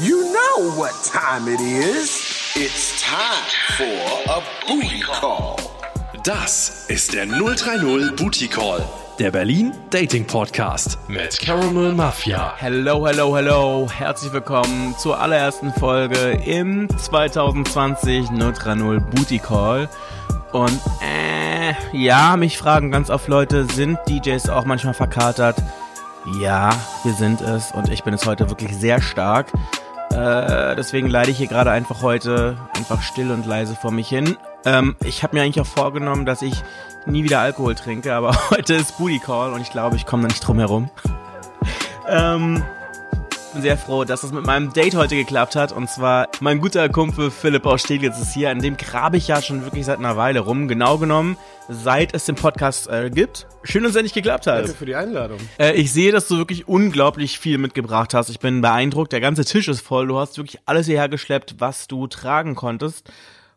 You know what time it is. It's time for a booty call. Das ist der 030 Booty Call, der Berlin Dating Podcast mit Caramel Mafia. Hello, hello, hello. Herzlich willkommen zur allerersten Folge im 2020 030 Booty Call. Und äh, ja, mich fragen ganz oft Leute, sind DJs auch manchmal verkatert? Ja, wir sind es und ich bin es heute wirklich sehr stark. Äh, deswegen leide ich hier gerade einfach heute einfach still und leise vor mich hin. Ähm, ich habe mir eigentlich auch vorgenommen, dass ich nie wieder Alkohol trinke, aber heute ist Booty Call und ich glaube, ich komme da nicht drum herum. ähm, bin sehr froh, dass es mit meinem Date heute geklappt hat. Und zwar mein guter Kumpel Philipp aus Steglitz ist hier. An dem grabe ich ja schon wirklich seit einer Weile rum. Genau genommen, seit es den Podcast äh, gibt. Schön, dass es endlich geklappt hat. Danke für die Einladung. Äh, ich sehe, dass du wirklich unglaublich viel mitgebracht hast. Ich bin beeindruckt. Der ganze Tisch ist voll. Du hast wirklich alles hierher geschleppt, was du tragen konntest.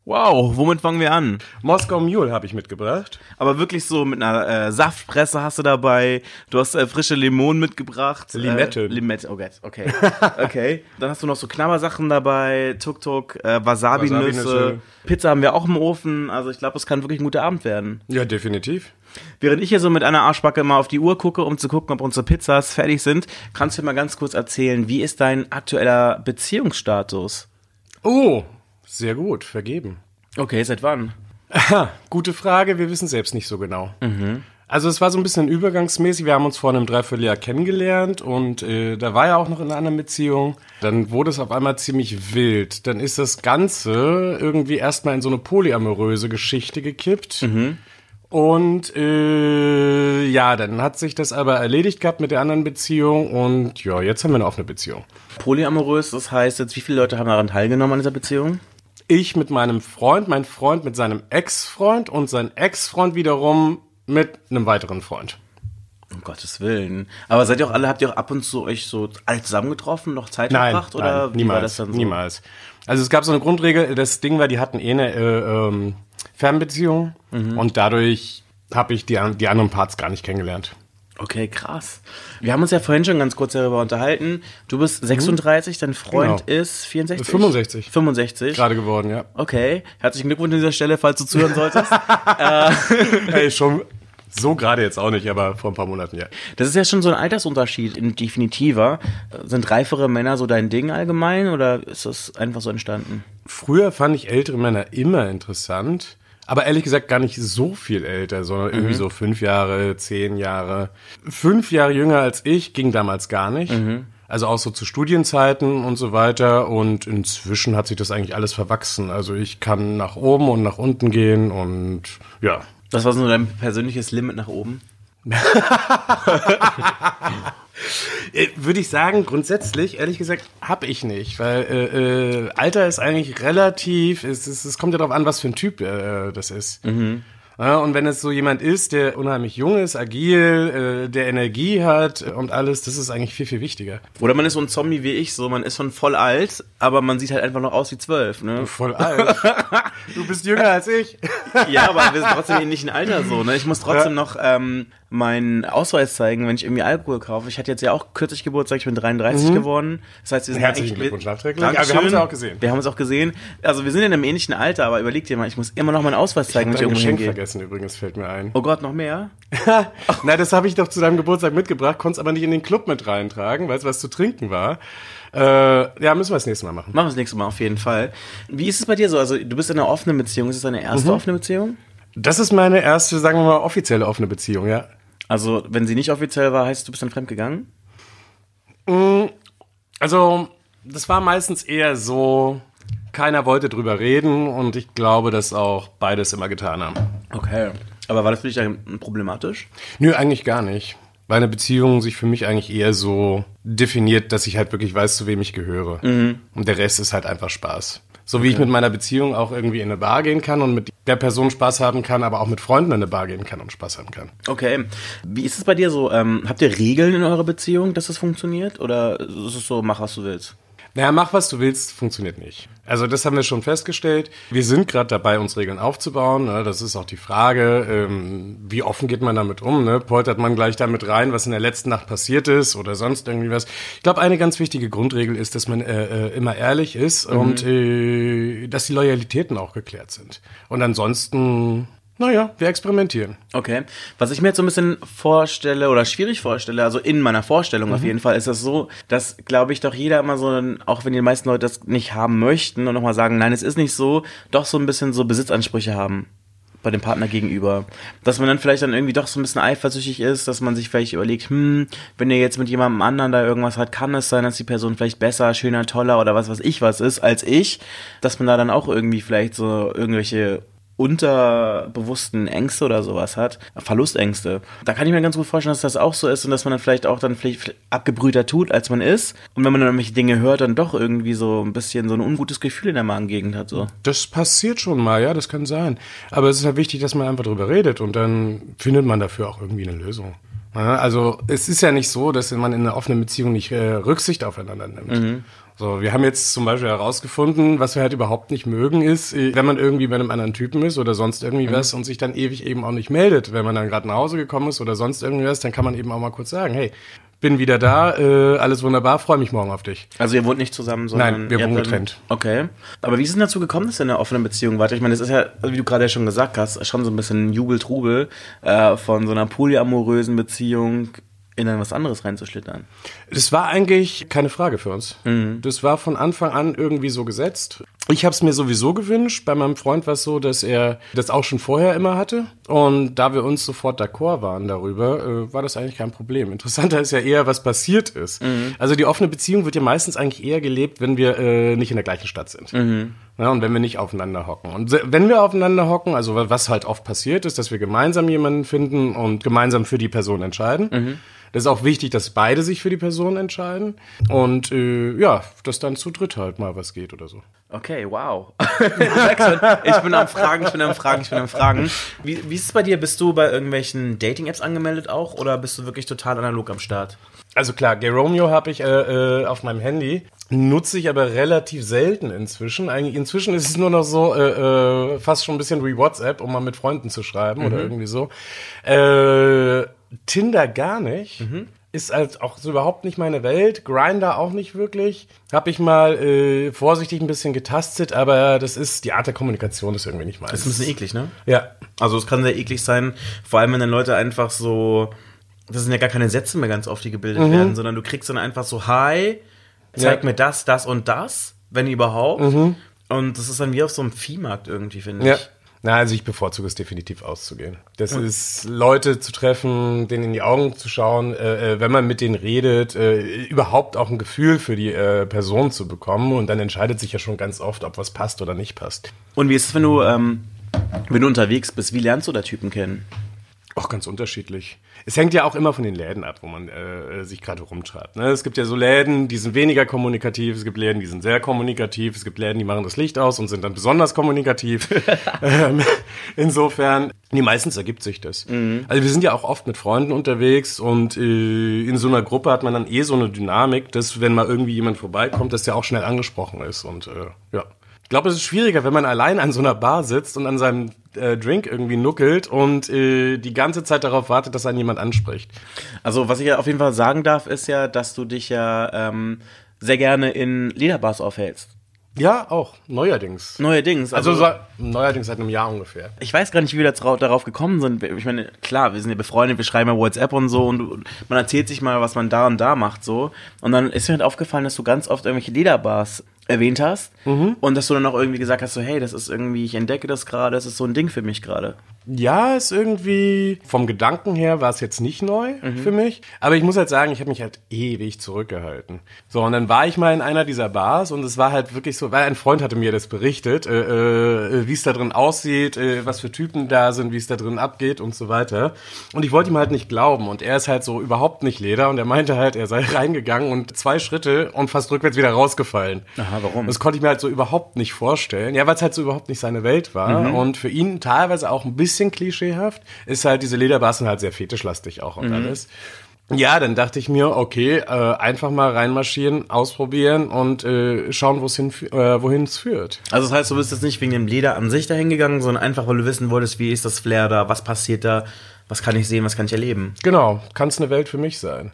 Wow, womit fangen wir an? Moskau Mule habe ich mitgebracht. Aber wirklich so mit einer äh, Saftpresse hast du dabei. Du hast äh, frische Limonen mitgebracht. Limette. Äh, Limette, oh Gott, okay. okay. Dann hast du noch so Knabbersachen dabei, Tuk-Tuk, äh, Wasabi-Nüsse. Wasabi-Nüsse. Pizza haben wir auch im Ofen. Also ich glaube, es kann wirklich ein guter Abend werden. Ja, definitiv. Während ich hier so mit einer Arschbacke immer auf die Uhr gucke, um zu gucken, ob unsere Pizzas fertig sind, kannst du mir mal ganz kurz erzählen, wie ist dein aktueller Beziehungsstatus? Oh, sehr gut, vergeben. Okay, seit wann? Aha, gute Frage, wir wissen selbst nicht so genau. Also es war so ein bisschen übergangsmäßig, wir haben uns vor einem Dreivierteljahr kennengelernt und äh, da war er auch noch in einer anderen Beziehung. Dann wurde es auf einmal ziemlich wild. Dann ist das Ganze irgendwie erstmal in so eine polyamoröse Geschichte gekippt. Und äh, ja, dann hat sich das aber erledigt gehabt mit der anderen Beziehung und ja, jetzt haben wir eine offene Beziehung. Polyamorös, das heißt jetzt, wie viele Leute haben daran teilgenommen an dieser Beziehung? Ich mit meinem Freund, mein Freund mit seinem Ex-Freund und sein Ex-Freund wiederum mit einem weiteren Freund. Um Gottes Willen. Aber seid ihr auch alle, habt ihr auch ab und zu euch so alle zusammengetroffen, noch Zeit verbracht? Oder nein, wie niemals, war das dann so? niemals. Also es gab so eine Grundregel, das Ding war, die hatten eh eine äh, ähm, Fernbeziehung Mhm. und dadurch habe ich die, die anderen Parts gar nicht kennengelernt. Okay, krass. Wir haben uns ja vorhin schon ganz kurz darüber unterhalten. Du bist 36, dein Freund Mhm. Genau. ist 64? 65. 65. Gerade geworden, ja. Okay. Herzlichen Glückwunsch an dieser Stelle, falls du zuhören solltest. Hey, schon so gerade jetzt auch nicht, aber vor ein paar Monaten, ja. Das ist ja schon so ein Altersunterschied, in definitiver. Sind reifere Männer so dein Ding allgemein oder ist das einfach so entstanden? Früher fand ich ältere Männer immer interessant, aber ehrlich gesagt gar nicht so viel älter, sondern Mhm. irgendwie so fünf Jahre, zehn Jahre. Fünf Jahre jünger als ich ging damals gar nicht. Mhm. Also auch so zu Studienzeiten und so weiter. Und inzwischen hat sich das eigentlich alles verwachsen. Also ich kann nach oben und nach unten gehen und ja. Was war so dein persönliches Limit nach oben? Äh, Würde ich sagen, grundsätzlich, ehrlich gesagt, habe ich nicht, weil äh, äh, Alter ist eigentlich relativ, es, es, es kommt ja darauf an, was für ein Typ äh, das ist. Ja, und wenn es so jemand ist, der unheimlich jung ist, agil, äh, der Energie hat und alles, das ist eigentlich viel, viel wichtiger. Oder man ist so ein Zombie wie ich, so man ist schon voll alt, aber man sieht halt einfach noch aus wie zwölf, ne? Voll alt. du bist jünger als ich. Ja, aber wir sind trotzdem im ähnlichen Alter so, ne? Ich muss trotzdem noch ähm, meinen Ausweis zeigen, wenn ich irgendwie Alkohol kaufe. Ich hatte jetzt ja auch kürzlich Geburtstag, ich bin 33 geworden. Das heißt, wir sind Herzlichen Glückwunsch nachträglich. Ja, wir haben es ja auch gesehen. Wir haben es auch gesehen. Also wir sind in einem ähnlichen Alter, aber überleg dir mal, ich muss immer noch meinen Ausweis zeigen, wenn ich irgendwo hingehe. vergessen übrigens, fällt mir ein. Oh Gott, noch mehr? Na, das habe ich doch zu deinem Geburtstag mitgebracht, konntest aber nicht in den Club mit reintragen, weil es was zu trinken war. Äh, ja, müssen wir das nächste Mal machen. Machen wir das nächste Mal auf jeden Fall. Wie ist es bei dir so? Also du bist in einer offenen Beziehung. Ist es deine erste Mhm. offene Beziehung? Das ist meine erste, sagen wir mal, offizielle offene Beziehung, ja. Also wenn sie nicht offiziell war, heißt du bist dann fremdgegangen? Also, das war meistens eher so, keiner wollte drüber reden und ich glaube, dass auch beides immer getan haben. Okay. Aber war das für dich dann problematisch? Nö, eigentlich gar nicht. Weil eine Beziehung sich für mich eigentlich eher so definiert, dass ich halt wirklich weiß, zu wem ich gehöre. Und der Rest ist halt einfach Spaß. So wie ich mit meiner Beziehung auch irgendwie in eine Bar gehen kann und mit der Person Spaß haben kann, aber auch mit Freunden in eine Bar gehen kann und Spaß haben kann. Okay. Wie ist es bei dir so? Ähm, habt ihr Regeln in eurer Beziehung, dass das funktioniert? Oder ist es so, mach was du willst? Naja, mach was du willst, funktioniert nicht. Also das haben wir schon festgestellt. Wir sind gerade dabei, uns Regeln aufzubauen. Ne? Das ist auch die Frage, ähm, wie offen geht man damit um? Ne? Poltert man gleich damit rein, was in der letzten Nacht passiert ist oder sonst irgendwie was? Ich glaube, eine ganz wichtige Grundregel ist, dass man äh, äh, immer ehrlich ist mhm. und äh, dass die Loyalitäten auch geklärt sind. Und ansonsten naja, wir experimentieren. Okay. Was ich mir jetzt so ein bisschen vorstelle oder schwierig vorstelle, also in meiner Vorstellung mhm. auf jeden Fall, ist das so, dass, glaube ich, doch jeder immer so, auch wenn die meisten Leute das nicht haben möchten und nochmal sagen, nein, es ist nicht so, doch so ein bisschen so Besitzansprüche haben bei dem Partner gegenüber. Dass man dann vielleicht dann irgendwie doch so ein bisschen eifersüchtig ist, dass man sich vielleicht überlegt, hm, wenn er jetzt mit jemandem anderen da irgendwas hat, kann es sein, dass die Person vielleicht besser, schöner, toller oder was weiß ich was ist als ich, dass man da dann auch irgendwie vielleicht so irgendwelche unterbewussten Ängste oder sowas hat, Verlustängste. Da kann ich mir ganz gut vorstellen, dass das auch so ist und dass man dann vielleicht auch dann vielleicht abgebrühter tut, als man ist. Und wenn man dann irgendwelche Dinge hört, dann doch irgendwie so ein bisschen so ein ungutes Gefühl in der Magengegend hat. So. Das passiert schon mal, ja, das kann sein. Aber es ist halt wichtig, dass man einfach drüber redet und dann findet man dafür auch irgendwie eine Lösung. Also es ist ja nicht so, dass man in einer offenen Beziehung nicht äh, Rücksicht aufeinander nimmt. Mhm. So, wir haben jetzt zum Beispiel herausgefunden, was wir halt überhaupt nicht mögen, ist, äh, wenn man irgendwie bei einem anderen Typen ist oder sonst irgendwie mhm. was und sich dann ewig eben auch nicht meldet. Wenn man dann gerade nach Hause gekommen ist oder sonst irgendwie was, dann kann man eben auch mal kurz sagen, hey, bin wieder da, äh, alles wunderbar, freue mich morgen auf dich. Also ihr wohnt nicht zusammen, sondern Nein, wir wohnen getrennt. Okay. Aber wie ist es dazu gekommen, dass ihr in einer offenen Beziehung wart? Ich meine, das ist ja, wie du gerade ja schon gesagt hast, schon so ein bisschen Jubeltrubel äh, von so einer polyamorösen Beziehung in dann was anderes reinzuschlittern. Das war eigentlich keine Frage für uns. Mhm. Das war von Anfang an irgendwie so gesetzt. Ich habe es mir sowieso gewünscht. Bei meinem Freund war es so, dass er das auch schon vorher immer hatte. Und da wir uns sofort d'accord waren darüber, äh, war das eigentlich kein Problem. Interessanter ist ja eher, was passiert ist. Mhm. Also die offene Beziehung wird ja meistens eigentlich eher gelebt, wenn wir äh, nicht in der gleichen Stadt sind. Mhm. Ja, und wenn wir nicht aufeinander hocken. Und wenn wir aufeinander hocken, also was halt oft passiert ist, dass wir gemeinsam jemanden finden und gemeinsam für die Person entscheiden. Mhm das ist auch wichtig, dass beide sich für die Person entscheiden und äh, ja, dass dann zu dritt halt mal was geht oder so. Okay, wow. ich bin am Fragen, ich bin am Fragen, ich bin am Fragen. Wie, wie ist es bei dir? Bist du bei irgendwelchen Dating-Apps angemeldet auch oder bist du wirklich total analog am Start? Also klar, Gay Romeo habe ich äh, äh, auf meinem Handy, nutze ich aber relativ selten inzwischen. Eigentlich inzwischen ist es nur noch so äh, äh, fast schon ein bisschen wie WhatsApp, um mal mit Freunden zu schreiben mhm. oder irgendwie so. Äh, Tinder gar nicht. Mhm. Ist halt auch so überhaupt nicht meine Welt. Grinder auch nicht wirklich. Hab ich mal äh, vorsichtig ein bisschen getastet, aber das ist, die Art der Kommunikation ist irgendwie nicht meins. Das ist ein bisschen eklig, ne? Ja. Also es kann sehr eklig sein, vor allem wenn dann Leute einfach so, das sind ja gar keine Sätze mehr ganz oft, die gebildet mhm. werden, sondern du kriegst dann einfach so, hi, zeig ja. mir das, das und das, wenn überhaupt. Mhm. Und das ist dann wie auf so einem Viehmarkt irgendwie, finde ja. ich. Na, also ich bevorzuge es definitiv auszugehen. Das mhm. ist Leute zu treffen, denen in die Augen zu schauen, äh, äh, wenn man mit denen redet, äh, überhaupt auch ein Gefühl für die äh, Person zu bekommen und dann entscheidet sich ja schon ganz oft, ob was passt oder nicht passt. Und wie ist es, wenn du, ähm, wenn du unterwegs bist, wie lernst du da Typen kennen? Auch ganz unterschiedlich. Es hängt ja auch immer von den Läden ab, wo man äh, sich gerade rumtreibt. Ne? Es gibt ja so Läden, die sind weniger kommunikativ, es gibt Läden, die sind sehr kommunikativ, es gibt Läden, die machen das Licht aus und sind dann besonders kommunikativ. ähm, insofern, nee, meistens ergibt sich das. Mhm. Also wir sind ja auch oft mit Freunden unterwegs und äh, in so einer Gruppe hat man dann eh so eine Dynamik, dass wenn mal irgendwie jemand vorbeikommt, dass der auch schnell angesprochen ist und äh, ja. Ich glaube, es ist schwieriger, wenn man allein an so einer Bar sitzt und an seinem äh, Drink irgendwie nuckelt und äh, die ganze Zeit darauf wartet, dass einen jemand anspricht. Also was ich ja auf jeden Fall sagen darf, ist ja, dass du dich ja ähm, sehr gerne in Lederbars aufhältst. Ja, auch. Neuerdings. Neuerdings. Also, also so, neuerdings seit einem Jahr ungefähr. Ich weiß gar nicht, wie wir darauf gekommen sind. Ich meine, klar, wir sind ja befreundet, wir schreiben ja WhatsApp und so und man erzählt sich mal, was man da und da macht so. Und dann ist mir halt aufgefallen, dass du ganz oft irgendwelche Lederbars erwähnt hast mhm. und dass du dann auch irgendwie gesagt hast, so hey, das ist irgendwie, ich entdecke das gerade, das ist so ein Ding für mich gerade. Ja, ist irgendwie vom Gedanken her war es jetzt nicht neu mhm. für mich, aber ich muss halt sagen, ich habe mich halt ewig zurückgehalten. So und dann war ich mal in einer dieser Bars und es war halt wirklich so, weil ein Freund hatte mir das berichtet, äh, äh, wie es da drin aussieht, äh, was für Typen da sind, wie es da drin abgeht und so weiter. Und ich wollte ihm halt nicht glauben und er ist halt so überhaupt nicht Leder und er meinte halt, er sei reingegangen und zwei Schritte und fast rückwärts wieder rausgefallen. Aha, warum? Das konnte ich mir halt so überhaupt nicht vorstellen. Ja, weil es halt so überhaupt nicht seine Welt war mhm. und für ihn teilweise auch ein bisschen klischeehaft, ist halt diese Lederbassen halt sehr fetischlastig auch und mhm. alles. Ja, dann dachte ich mir, okay, äh, einfach mal reinmarschieren, ausprobieren und äh, schauen, wo's hin, äh, wohin es führt. Also das heißt, du bist jetzt nicht wegen dem Leder an sich dahin gegangen, sondern einfach, weil du wissen wolltest, wie ist das Flair da, was passiert da, was kann ich sehen, was kann ich erleben. Genau, kann es eine Welt für mich sein.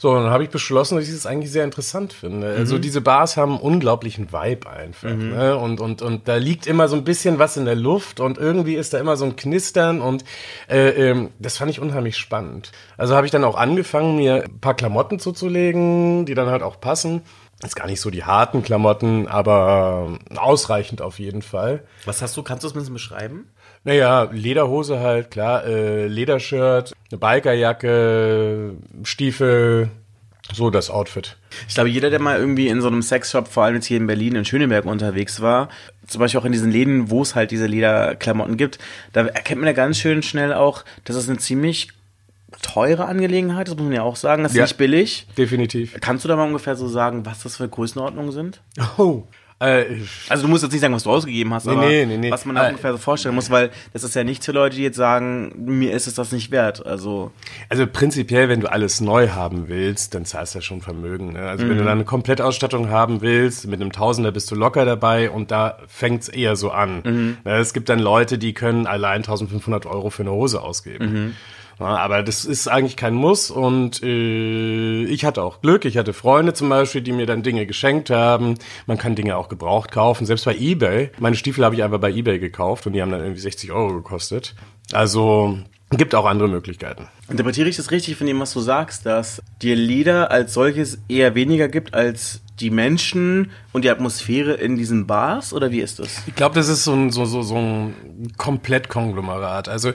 So, dann habe ich beschlossen, dass ich das eigentlich sehr interessant finde. Also diese Bars haben einen unglaublichen Vibe einfach. Ne? Und, und, und da liegt immer so ein bisschen was in der Luft und irgendwie ist da immer so ein Knistern und äh, ähm, das fand ich unheimlich spannend. Also habe ich dann auch angefangen, mir ein paar Klamotten zuzulegen, die dann halt auch passen. Ist gar nicht so die harten Klamotten, aber ausreichend auf jeden Fall. Was hast du, kannst du es ein bisschen beschreiben? Naja, Lederhose halt, klar, äh, Ledershirt, eine Bikerjacke, Stiefel, so das Outfit. Ich glaube, jeder, der mal irgendwie in so einem Sexshop, vor allem jetzt hier in Berlin, in Schöneberg unterwegs war, zum Beispiel auch in diesen Läden, wo es halt diese Lederklamotten gibt, da erkennt man ja ganz schön schnell auch, dass es eine ziemlich teure Angelegenheit ist, muss man ja auch sagen. Das ist Ja. nicht billig. Definitiv. Kannst du da mal ungefähr so sagen, was das für Größenordnungen sind? Oh. Äh, Also du musst jetzt nicht sagen, was du ausgegeben hast, aber nee, nee, nee. was man da Äh, ungefähr so vorstellen muss, weil das ist ja nicht für Leute, die jetzt sagen, mir ist es das nicht wert. Also also prinzipiell, wenn du alles neu haben willst, dann zahlst du ja schon Vermögen. Ne? Also wenn du dann eine Komplettausstattung haben willst, mit einem Tausender bist du locker dabei und da fängt's eher so an. Ne, Es gibt dann Leute, die können allein 1500 Euro für eine Hose ausgeben. Ja, aber das ist eigentlich kein Muss und äh, ich hatte auch Glück. Ich hatte Freunde zum Beispiel, die mir dann Dinge geschenkt haben. Man kann Dinge auch gebraucht kaufen, selbst bei eBay. Meine Stiefel habe ich einfach bei eBay gekauft und die haben dann irgendwie 60 Euro gekostet. Also gibt auch andere Möglichkeiten. interpretiere ich das richtig von dem, was du sagst, dass dir Lieder als solches eher weniger gibt als die Menschen und die Atmosphäre in diesen Bars oder wie ist das? Ich glaube, das ist so ein, so, so, so ein Komplettkonglomerat. Also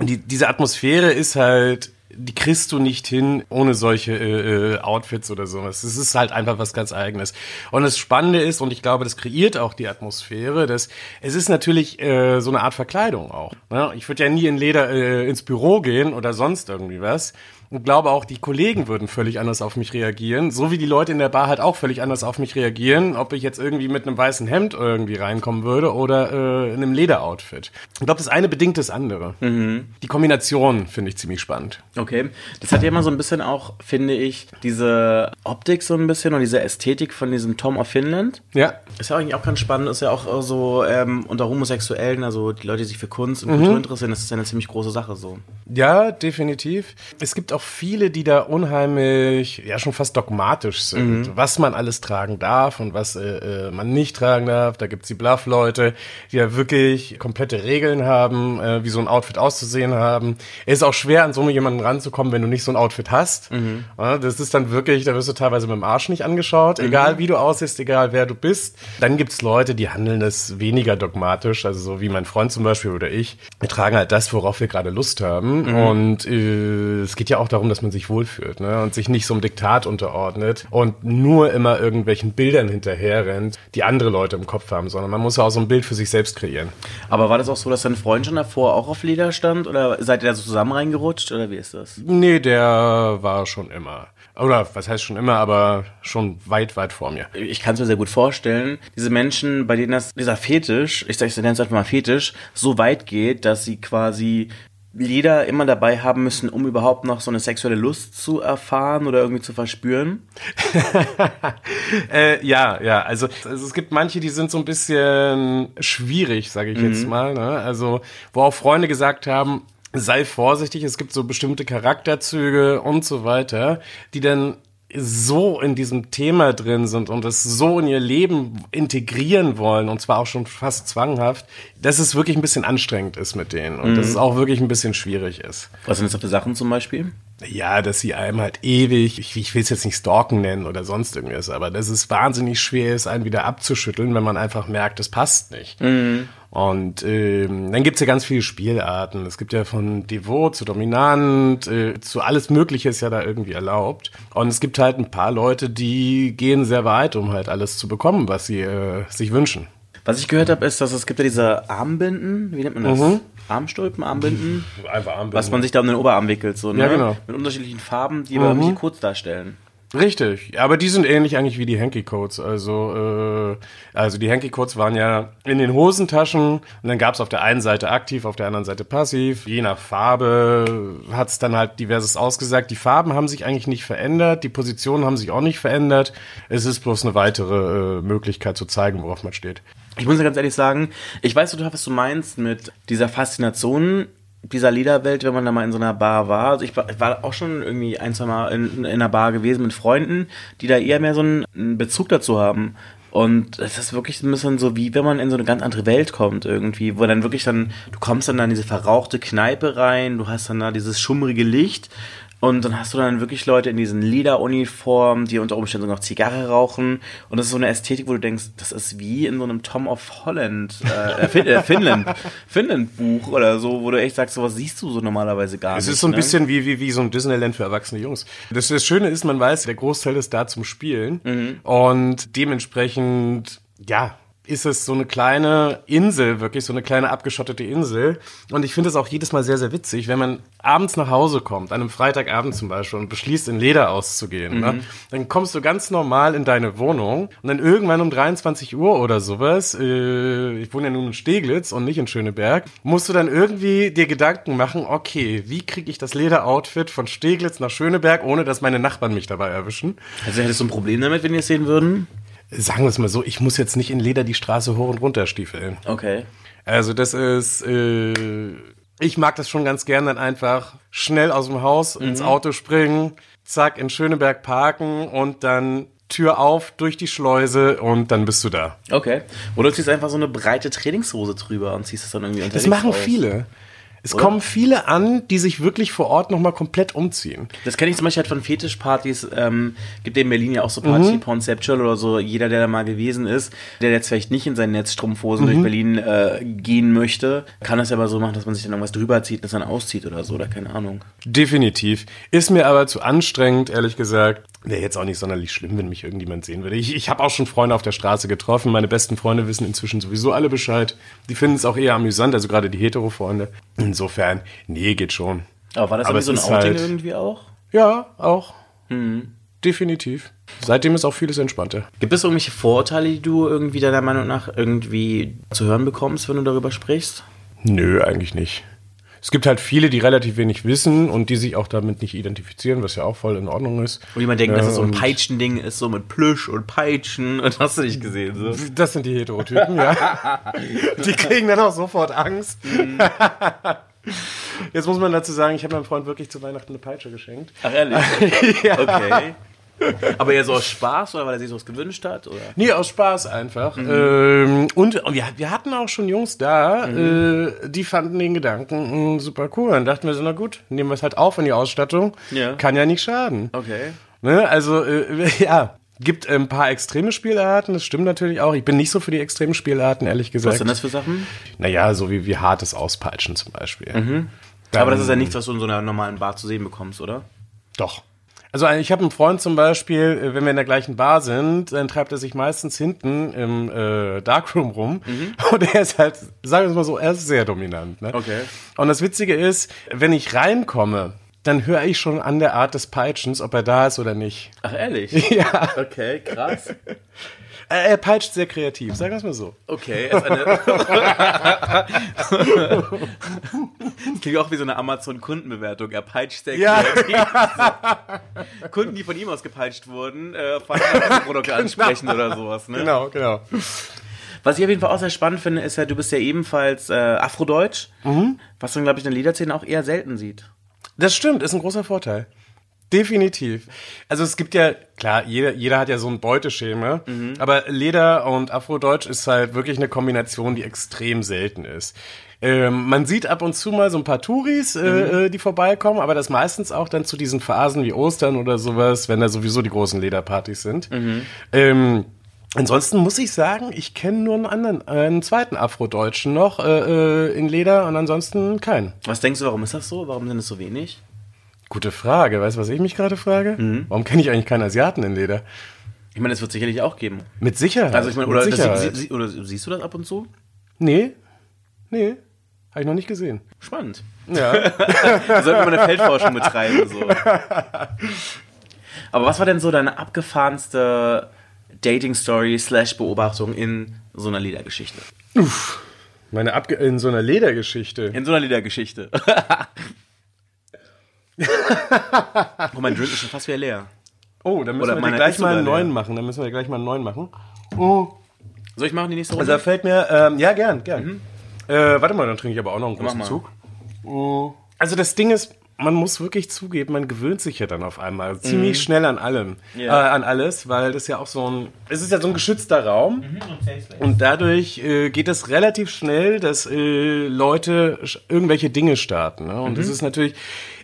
die, diese Atmosphäre ist halt, die kriegst du nicht hin ohne solche äh, äh, Outfits oder sowas. Es ist halt einfach was ganz Eigenes. Und das Spannende ist, und ich glaube, das kreiert auch die Atmosphäre, dass es ist natürlich äh, so eine Art Verkleidung auch. Ne? Ich würde ja nie in Leder äh, ins Büro gehen oder sonst irgendwie was. Und glaube auch, die Kollegen würden völlig anders auf mich reagieren. So wie die Leute in der Bar halt auch völlig anders auf mich reagieren, ob ich jetzt irgendwie mit einem weißen Hemd irgendwie reinkommen würde oder äh, in einem Lederoutfit. Ich glaube, das eine bedingt das andere. Die Kombination finde ich ziemlich spannend. Okay, das hat ja immer so ein bisschen auch, finde ich, diese Optik so ein bisschen und diese Ästhetik von diesem Tom of Finland. Ja. Ist ja eigentlich auch ganz spannend, ist ja auch so ähm, unter Homosexuellen, also die Leute, die sich für Kunst und Kultur interessieren, das ist ja eine ziemlich große Sache so. Ja, definitiv. Es gibt auch viele, die da unheimlich, ja schon fast dogmatisch sind, was man alles tragen darf und was äh, äh, man nicht tragen darf. Da gibt's die Bluff-Leute, die ja wirklich komplette Regeln haben, äh, wie so ein Outfit auszusehen haben. Es ist auch schwer, an so jemanden ranzukommen, wenn du nicht so ein Outfit hast. Ja, das ist dann wirklich, da wirst du teilweise mit dem Arsch nicht angeschaut, egal wie du aussiehst, egal wer du bist. Dann gibt's Leute, die handeln das weniger dogmatisch, also so wie mein Freund zum Beispiel oder ich. Wir tragen halt das, worauf wir gerade Lust haben. Und äh, es geht ja auch darum, dass man sich wohlfühlt ne? und sich nicht so einem Diktat unterordnet und nur immer irgendwelchen Bildern hinterher rennt, die andere Leute im Kopf haben, sondern man muss ja auch so ein Bild für sich selbst kreieren. Aber war das auch so, dass dein Freund schon davor auch auf Leder stand oder seid ihr da so zusammen reingerutscht oder wie ist das? Nee, der war schon immer. Oder was heißt schon immer, aber schon weit, weit vor mir. Ich kann es mir sehr gut vorstellen, diese Menschen, bei denen das, dieser Fetisch, ich sage ich nenne es einfach mal Fetisch, so weit geht, dass sie quasi Lieder immer dabei haben müssen, um überhaupt noch so eine sexuelle Lust zu erfahren oder irgendwie zu verspüren. Äh, ja, ja, also, also es gibt manche, die sind so ein bisschen schwierig, sage ich jetzt mal. Ne? Also, wo auch Freunde gesagt haben, sei vorsichtig, es gibt so bestimmte Charakterzüge und so weiter, die dann so in diesem Thema drin sind und es so in ihr Leben integrieren wollen und zwar auch schon fast zwanghaft, dass es wirklich ein bisschen anstrengend ist mit denen und dass es auch wirklich ein bisschen schwierig ist. Was sind das für Sachen zum Beispiel? Ja, dass sie einem halt ewig, ich, ich will es jetzt nicht stalken nennen oder sonst irgendwas, aber dass es wahnsinnig schwer ist, einen wieder abzuschütteln, wenn man einfach merkt, es passt nicht. Und ähm, dann gibt's ja ganz viele Spielarten. Es gibt ja von Devot zu Dominant, äh, zu alles Mögliche ist ja da irgendwie erlaubt. Und es gibt halt ein paar Leute, die gehen sehr weit, um halt alles zu bekommen, was sie äh, sich wünschen. Was ich gehört habe, ist, dass es gibt ja diese Armbinden, wie nennt man das? Armstulpen, Armbinden, Einfach Armbinden. was man sich da um den Oberarm wickelt, so, ne? Ja, genau. Mit unterschiedlichen Farben, die aber irgendwie kurz darstellen. Richtig, aber die sind ähnlich eigentlich wie die Hanky Codes. Also, äh, also die Hanky Codes waren ja in den Hosentaschen und dann gab es auf der einen Seite aktiv, auf der anderen Seite passiv. Je nach Farbe hat es dann halt diverses ausgesagt. Die Farben haben sich eigentlich nicht verändert, die Positionen haben sich auch nicht verändert. Es ist bloß eine weitere äh, Möglichkeit zu zeigen, worauf man steht. Ich muss ja ganz ehrlich sagen, ich weiß total, was du meinst mit dieser Faszination dieser Liederwelt, wenn man da mal in so einer Bar war. Also ich war, ich war auch schon irgendwie ein, zwei Mal in, in einer Bar gewesen mit Freunden, die da eher mehr so einen, Bezug dazu haben. Und es ist wirklich ein bisschen so, wie wenn man in so eine ganz andere Welt kommt irgendwie, wo dann wirklich dann, du kommst dann da in diese verrauchte Kneipe rein, du hast dann da dieses schummrige Licht und dann hast du dann wirklich Leute in diesen Lederuniformen, die unter Umständen sogar noch Zigarre rauchen. Und das ist so eine Ästhetik, wo du denkst, das ist wie in so einem Tom of Holland, äh, fin äh, Finnland, Finnland Buch oder so, wo du echt sagst, sowas siehst du so normalerweise gar Es nicht. ist so ein ne? bisschen wie, wie, wie so ein Disneyland für erwachsene Jungs. Das, das Schöne ist, man weiß, der Großteil ist da zum Spielen und dementsprechend, ja, ist es so eine kleine Insel, wirklich so eine kleine abgeschottete Insel. Und ich finde es auch jedes Mal sehr, sehr witzig, wenn man abends nach Hause kommt, an einem Freitagabend zum Beispiel, und beschließt, in Leder auszugehen. Ne? Dann kommst du ganz normal in deine Wohnung und dann irgendwann um 23 Uhr oder sowas, äh, ich wohne ja nun in Steglitz und nicht in Schöneberg, musst du dann irgendwie dir Gedanken machen, okay, wie kriege ich das Lederoutfit von Steglitz nach Schöneberg, ohne dass meine Nachbarn mich dabei erwischen? Also hättest du ein Problem damit, wenn die es sehen würden? Sagen wir es mal so, ich muss jetzt nicht in Leder die Straße hoch und runter stiefeln. Okay. Also das ist, äh, ich mag das schon ganz gern, dann einfach schnell aus dem Haus ins Auto springen, zack, in Schöneberg parken und dann Tür auf, durch die Schleuse und dann bist du da. Okay. Oder du ziehst einfach so eine breite Trainingshose drüber und ziehst es dann irgendwie unterwegs Das machen aus. viele. Es Oder? kommen viele an, die sich wirklich vor Ort nochmal komplett umziehen. Das kenne ich zum Beispiel halt von Fetischpartys. Ähm, gibt in Berlin ja auch so Partys wie Conceptual oder so. Jeder, der da mal gewesen ist, der jetzt vielleicht nicht in seinen Netzstrumpfhosen durch Berlin äh, gehen möchte, kann das ja aber so machen, dass man sich dann irgendwas drüber zieht, das dann auszieht oder so, oder keine Ahnung. Definitiv. Ist mir aber zu anstrengend, ehrlich gesagt. Wäre jetzt auch nicht sonderlich schlimm, wenn mich irgendjemand sehen würde. Ich, ich habe auch schon Freunde auf der Straße getroffen. Meine besten Freunde wissen inzwischen sowieso alle Bescheid. Die finden es auch eher amüsant, also gerade die Hetero-Freunde. Insofern, nee, geht schon. Aber war das Aber irgendwie so ein Outing halt- irgendwie auch? Ja, auch. Definitiv. Seitdem ist auch vieles entspannter. Gibt es irgendwelche Vorurteile, die du irgendwie deiner Meinung nach irgendwie zu hören bekommst, wenn du darüber sprichst? Nö, eigentlich nicht. Es gibt halt viele, die relativ wenig wissen und die sich auch damit nicht identifizieren, was ja auch voll in Ordnung ist. Wo jemand denkt, Ja, dass es so ein und- Peitschending ist, so mit Plüsch und Peitschen. Und hast du nicht gesehen, so. Das sind die Heterotypen, ja. Die kriegen dann auch sofort Angst. Jetzt muss man dazu sagen, ich habe meinem Freund wirklich zu Weihnachten eine Peitsche geschenkt. Ach, ehrlich? Okay. Aber so aus Spaß oder weil er sich sowas gewünscht hat? Oder? Nee, aus Spaß einfach. Ähm, und wir, wir hatten auch schon Jungs da, äh, die fanden den Gedanken mh, super cool. Dann dachten wir so, na gut, nehmen wir es halt auf in die Ausstattung. Ja. Kann ja nicht schaden. Okay. Ne? Also, äh, ja, gibt ein paar extreme Spielarten, das stimmt natürlich auch. Ich bin nicht so für die extremen Spielarten, ehrlich gesagt. Was sind das für Sachen? Naja, so wie, wie hartes Auspeitschen zum Beispiel. Dann- Aber das ist ja nichts, was du in so einer normalen Bar zu sehen bekommst, oder? Doch. Also ich habe einen Freund zum Beispiel, äh, wenn wir in der gleichen Bar sind, dann treibt er sich meistens hinten im äh, Darkroom rum und er ist halt, sagen wir es mal so, er ist sehr dominant. Ne? Okay. Und das Witzige ist, wenn ich reinkomme, dann höre ich schon an der Art des Peitschens, ob er da ist oder nicht. Ach, ehrlich? Ja. Okay, krass. Er, er peitscht sehr kreativ, sagen wir es mal so. Okay, ist eine. das klingt auch wie so eine Amazon-Kundenbewertung. Er peitscht sehr Ja. kreativ. Kunden, die von ihm aus gepeitscht wurden, äh, fanden Produkte ansprechend oder sowas. Ne? Genau, genau. Was ich auf jeden Fall auch sehr spannend finde, ist ja, du bist ja ebenfalls äh, Afrodeutsch, was man, glaube ich, in der Liederszene auch eher selten sieht. Das stimmt, ist ein großer Vorteil. Definitiv. Also es gibt ja, klar, jeder, jeder hat ja so ein Beuteschema, aber Leder und Afrodeutsch ist halt wirklich eine Kombination, die extrem selten ist. Ähm, man sieht ab und zu mal so ein paar Touris, äh, äh, die vorbeikommen, aber das meistens auch dann zu diesen Phasen wie Ostern oder sowas, wenn da sowieso die großen Lederpartys sind. Ähm, ansonsten muss ich sagen, ich kenne nur einen anderen, einen zweiten Afrodeutschen noch äh, äh, in Leder und ansonsten keinen. Was denkst du, warum ist das so? Warum sind es so wenig? Gute Frage. Weißt du, was ich mich gerade frage? Warum kenne ich eigentlich keinen Asiaten in Leder? Ich meine, es wird sicherlich auch geben. Mit Sicherheit. Also ich meine, oder, Sicherheit. sie, sie, oder siehst du das ab und zu? nee, nee, habe ich noch nicht gesehen. Spannend. Ja. Wir mal eine Feldforschung betreiben. So. Aber was war denn so deine abgefahrenste Dating-Story slash Beobachtung in so einer Liedergeschichte? Meine Abge in so einer Ledergeschichte. In so einer Liedergeschichte. oh, mein Drink ist schon fast wieder leer. Oh, dann müssen Oder wir gleich mal einen leer. neuen machen. Dann müssen wir gleich mal einen neuen machen. Oh. Soll ich machen die nächste Also Runde? da fällt mir, ähm, ja, gern, gern. Äh, warte mal, dann trinke ich aber auch noch einen großen. Zug. Oh. Also das Ding ist, man muss wirklich zugeben, man gewöhnt sich ja dann auf einmal ziemlich schnell an allem, Ja. äh, an alles, weil das ja auch so ein, es ist ja so ein geschützter Raum und dadurch äh, geht es relativ schnell, dass äh, Leute irgendwelche Dinge starten. Ne? Und das ist natürlich,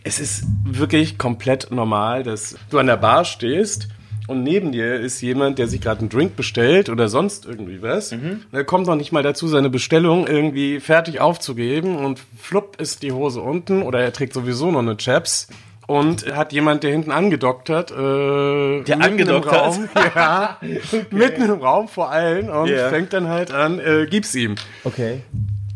es ist wirklich komplett normal, dass du an der Bar stehst und neben dir ist jemand, der sich gerade einen Drink bestellt oder sonst irgendwie was. Er kommt noch nicht mal dazu, seine Bestellung irgendwie fertig aufzugeben und flupp ist die Hose unten oder er trägt sowieso noch eine Chaps. Und hat jemand, der hinten angedockt hat, äh, der angedockt hat? Raum, ja, mitten im Raum vor allen und Ja. fängt dann halt an, äh, gib's ihm. Okay.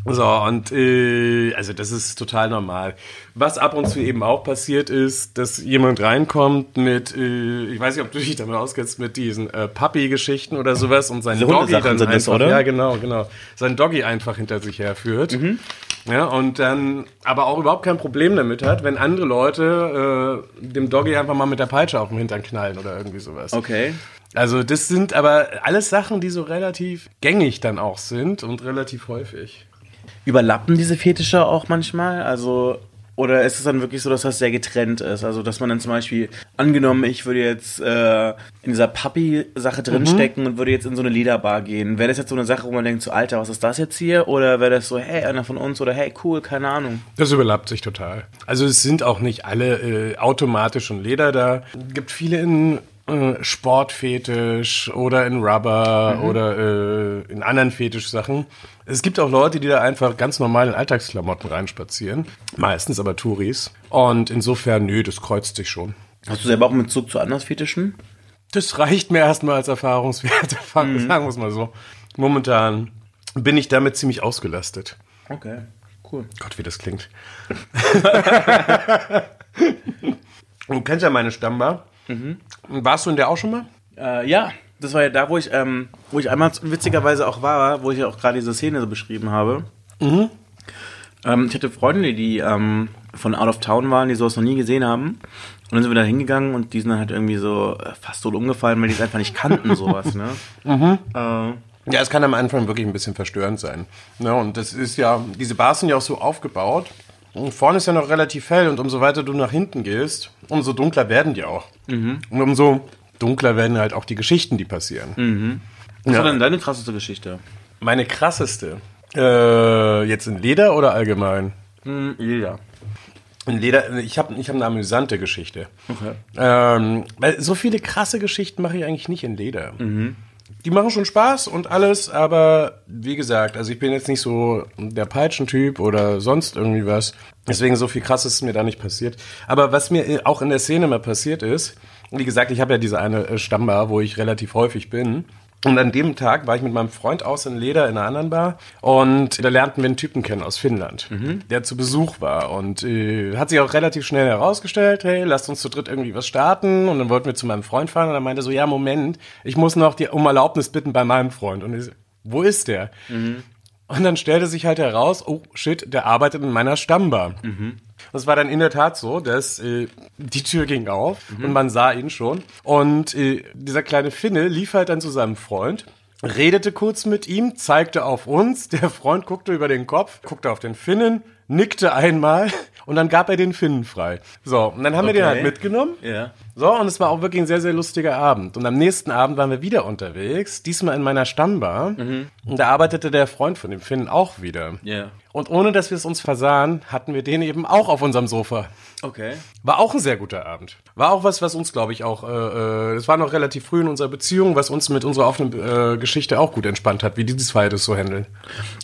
So, und äh, also das ist total normal. Was ab und zu eben auch passiert ist, dass jemand reinkommt mit, äh, ich weiß nicht, ob du dich damit auskennst, mit diesen äh, Puppy-Geschichten oder sowas und sein Diese Doggy dann sind das, einfach, oder? ja genau, genau, sein Doggy einfach hinter sich herführt. Mhm. Ja, und dann aber auch überhaupt kein Problem damit hat, wenn andere Leute äh, dem Doggy einfach mal mit der Peitsche auf den Hintern knallen oder irgendwie sowas. Okay. Also das sind aber alles Sachen, die so relativ gängig dann auch sind und relativ häufig. Überlappen diese Fetische auch manchmal? Also, oder ist es dann wirklich so, dass das sehr getrennt ist? Also, dass man dann zum Beispiel, angenommen, ich würde jetzt äh, in dieser Puppy-Sache drinstecken und würde jetzt in so eine Liederbar gehen. Wäre das jetzt so eine Sache, wo man denkt, so, Alter, was ist das jetzt hier? Oder wäre das so, hey, einer von uns oder hey, cool, keine Ahnung. Das überlappt sich total. Also es sind auch nicht alle äh, automatisch in Leder da. Es gibt viele in äh, Sportfetisch oder in Rubber oder äh, in anderen Fetischsachen. Es gibt auch Leute, die da einfach ganz normal in Alltagsklamotten reinspazieren. Meistens aber Touris. Und insofern, nö, das kreuzt sich schon. Hast du selber auch einen Bezug zu anderen Fetischen? Das reicht mir erstmal als Erfahrungswert, sagen wir es mal so. Momentan bin ich damit ziemlich ausgelastet. Okay, cool. Gott, wie das klingt. du kennst ja meine Stammbar. Warst du in der auch schon mal? Äh, ja, das war ja da, wo ich, ähm, wo ich einmal witzigerweise auch war, wo ich ja auch gerade diese Szene so beschrieben habe. Ähm, ich hatte Freunde, die ähm, von out of town waren, die sowas noch nie gesehen haben. Und dann sind wir da hingegangen und die sind dann halt irgendwie so äh, fast tot umgefallen, weil die es einfach nicht kannten, sowas, ne? Äh, Ja, es kann am Anfang wirklich ein bisschen verstörend sein. Ne, und das ist ja, diese Bars sind ja auch so aufgebaut. Und vorne ist ja noch relativ hell und umso weiter du nach hinten gehst, umso dunkler werden die auch. Und umso dunkler werden halt auch die Geschichten, die passieren. was Ja. war denn deine krasseste Geschichte? Meine krasseste. Äh, jetzt in Leder oder allgemein? Hm, ja. In Leder, ich habe ich hab eine amüsante Geschichte. Okay. Ähm, weil so viele krasse Geschichten mache ich eigentlich nicht in Leder. Die machen schon Spaß und alles, aber wie gesagt, also ich bin jetzt nicht so der Peitschentyp oder sonst irgendwie was. Deswegen so viel krasses ist mir da nicht passiert. Aber was mir auch in der Szene mal passiert ist, wie gesagt, ich habe ja diese eine äh, Stammbar, wo ich relativ häufig bin. Und an dem Tag war ich mit meinem Freund aus in Leder in einer anderen Bar und da lernten wir einen Typen kennen aus Finnland, der zu Besuch war. Und äh, hat sich auch relativ schnell herausgestellt, hey, lasst uns zu dritt irgendwie was starten. Und dann wollten wir zu meinem Freund fahren und er meinte so, ja, Moment, ich muss noch die, um Erlaubnis bitten bei meinem Freund. Und ich so, wo ist der? Und dann stellte sich halt heraus, oh shit, der arbeitet in meiner Stammbar. Das war dann in der Tat so, dass äh, die Tür ging auf und man sah ihn schon. Und äh, dieser kleine Finne lief halt dann zu seinem Freund, redete kurz mit ihm, zeigte auf uns. Der Freund guckte über den Kopf, guckte auf den Finnen, nickte einmal und dann gab er den Finnen frei. So, und dann haben wir den Okay. halt mitgenommen. Ja. So, und es war auch wirklich ein sehr, sehr lustiger Abend. Und am nächsten Abend waren wir wieder unterwegs, diesmal in meiner Stammbar. Und da arbeitete der Freund von dem Finn auch wieder. Ja. Und ohne dass wir es uns versahen, hatten wir den eben auch auf unserem Sofa. Okay. War auch ein sehr guter Abend. War auch was, was uns, glaube ich, auch, äh, es war noch relativ früh in unserer Beziehung, was uns mit unserer offenen äh, Geschichte auch gut entspannt hat, wie die zwei das so handeln.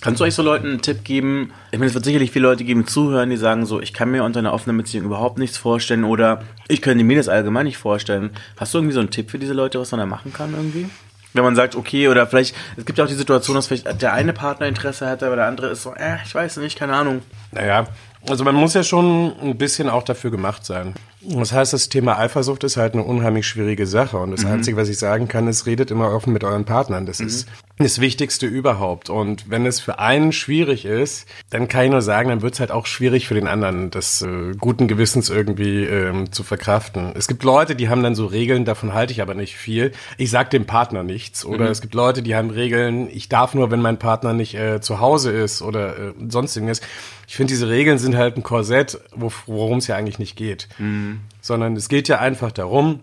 Kannst du euch so Leuten einen Tipp geben? Ich meine, es wird sicherlich viele Leute geben, zuhören, die sagen so, ich kann mir unter einer offenen Beziehung überhaupt nichts vorstellen oder ich könnte mir das allgemein nicht vorstellen. Hast du irgendwie so einen Tipp für diese Leute, was man da machen kann irgendwie? Wenn man sagt, okay, oder vielleicht, es gibt ja auch die Situation, dass vielleicht der eine Partner Interesse hat, aber der andere ist so, äh, ich weiß nicht, keine Ahnung. Naja, Also man muss ja schon ein bisschen auch dafür gemacht sein. Das heißt, das Thema Eifersucht ist halt eine unheimlich schwierige Sache. Und das mhm. Einzige, was ich sagen kann, ist, redet immer offen mit euren Partnern. Das mhm. ist das Wichtigste überhaupt. Und wenn es für einen schwierig ist, dann kann ich nur sagen, dann wird es halt auch schwierig für den anderen, das äh, guten Gewissens irgendwie ähm, zu verkraften. Es gibt Leute, die haben dann so Regeln, davon halte ich aber nicht viel. Ich sag dem Partner nichts. Oder mhm. es gibt Leute, die haben Regeln, ich darf nur, wenn mein Partner nicht äh, zu Hause ist oder äh, sonst irgendwas. Ich finde, diese Regeln sind halt ein Korsett, worum es ja eigentlich nicht geht. Mhm. Sondern es geht ja einfach darum,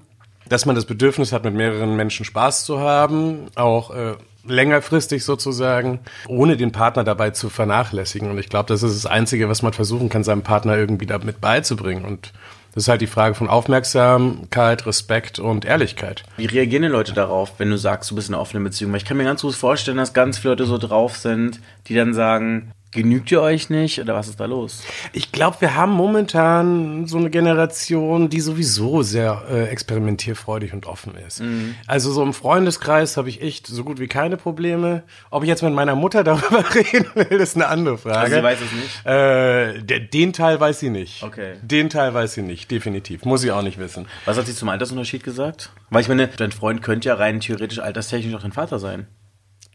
dass man das Bedürfnis hat, mit mehreren Menschen Spaß zu haben, auch äh, längerfristig sozusagen, ohne den Partner dabei zu vernachlässigen. Und ich glaube, das ist das Einzige, was man versuchen kann, seinem Partner irgendwie damit beizubringen. Und das ist halt die Frage von Aufmerksamkeit, Respekt und Ehrlichkeit. Wie reagieren die Leute darauf, wenn du sagst, du bist in einer offenen Beziehung? Weil ich kann mir ganz gut vorstellen, dass ganz viele Leute so drauf sind, die dann sagen, Genügt ihr euch nicht oder was ist da los? Ich glaube, wir haben momentan so eine Generation, die sowieso sehr äh, experimentierfreudig und offen ist. Mhm. Also so im Freundeskreis habe ich echt so gut wie keine Probleme. Ob ich jetzt mit meiner Mutter darüber reden will, ist eine andere Frage. Also sie weiß es nicht? Äh, den Teil weiß sie nicht. Okay. Den Teil weiß sie nicht, definitiv. Muss sie auch nicht wissen. Was hat sie zum Altersunterschied gesagt? Weil ich meine, dein Freund könnte ja rein theoretisch alterstechnisch auch dein Vater sein.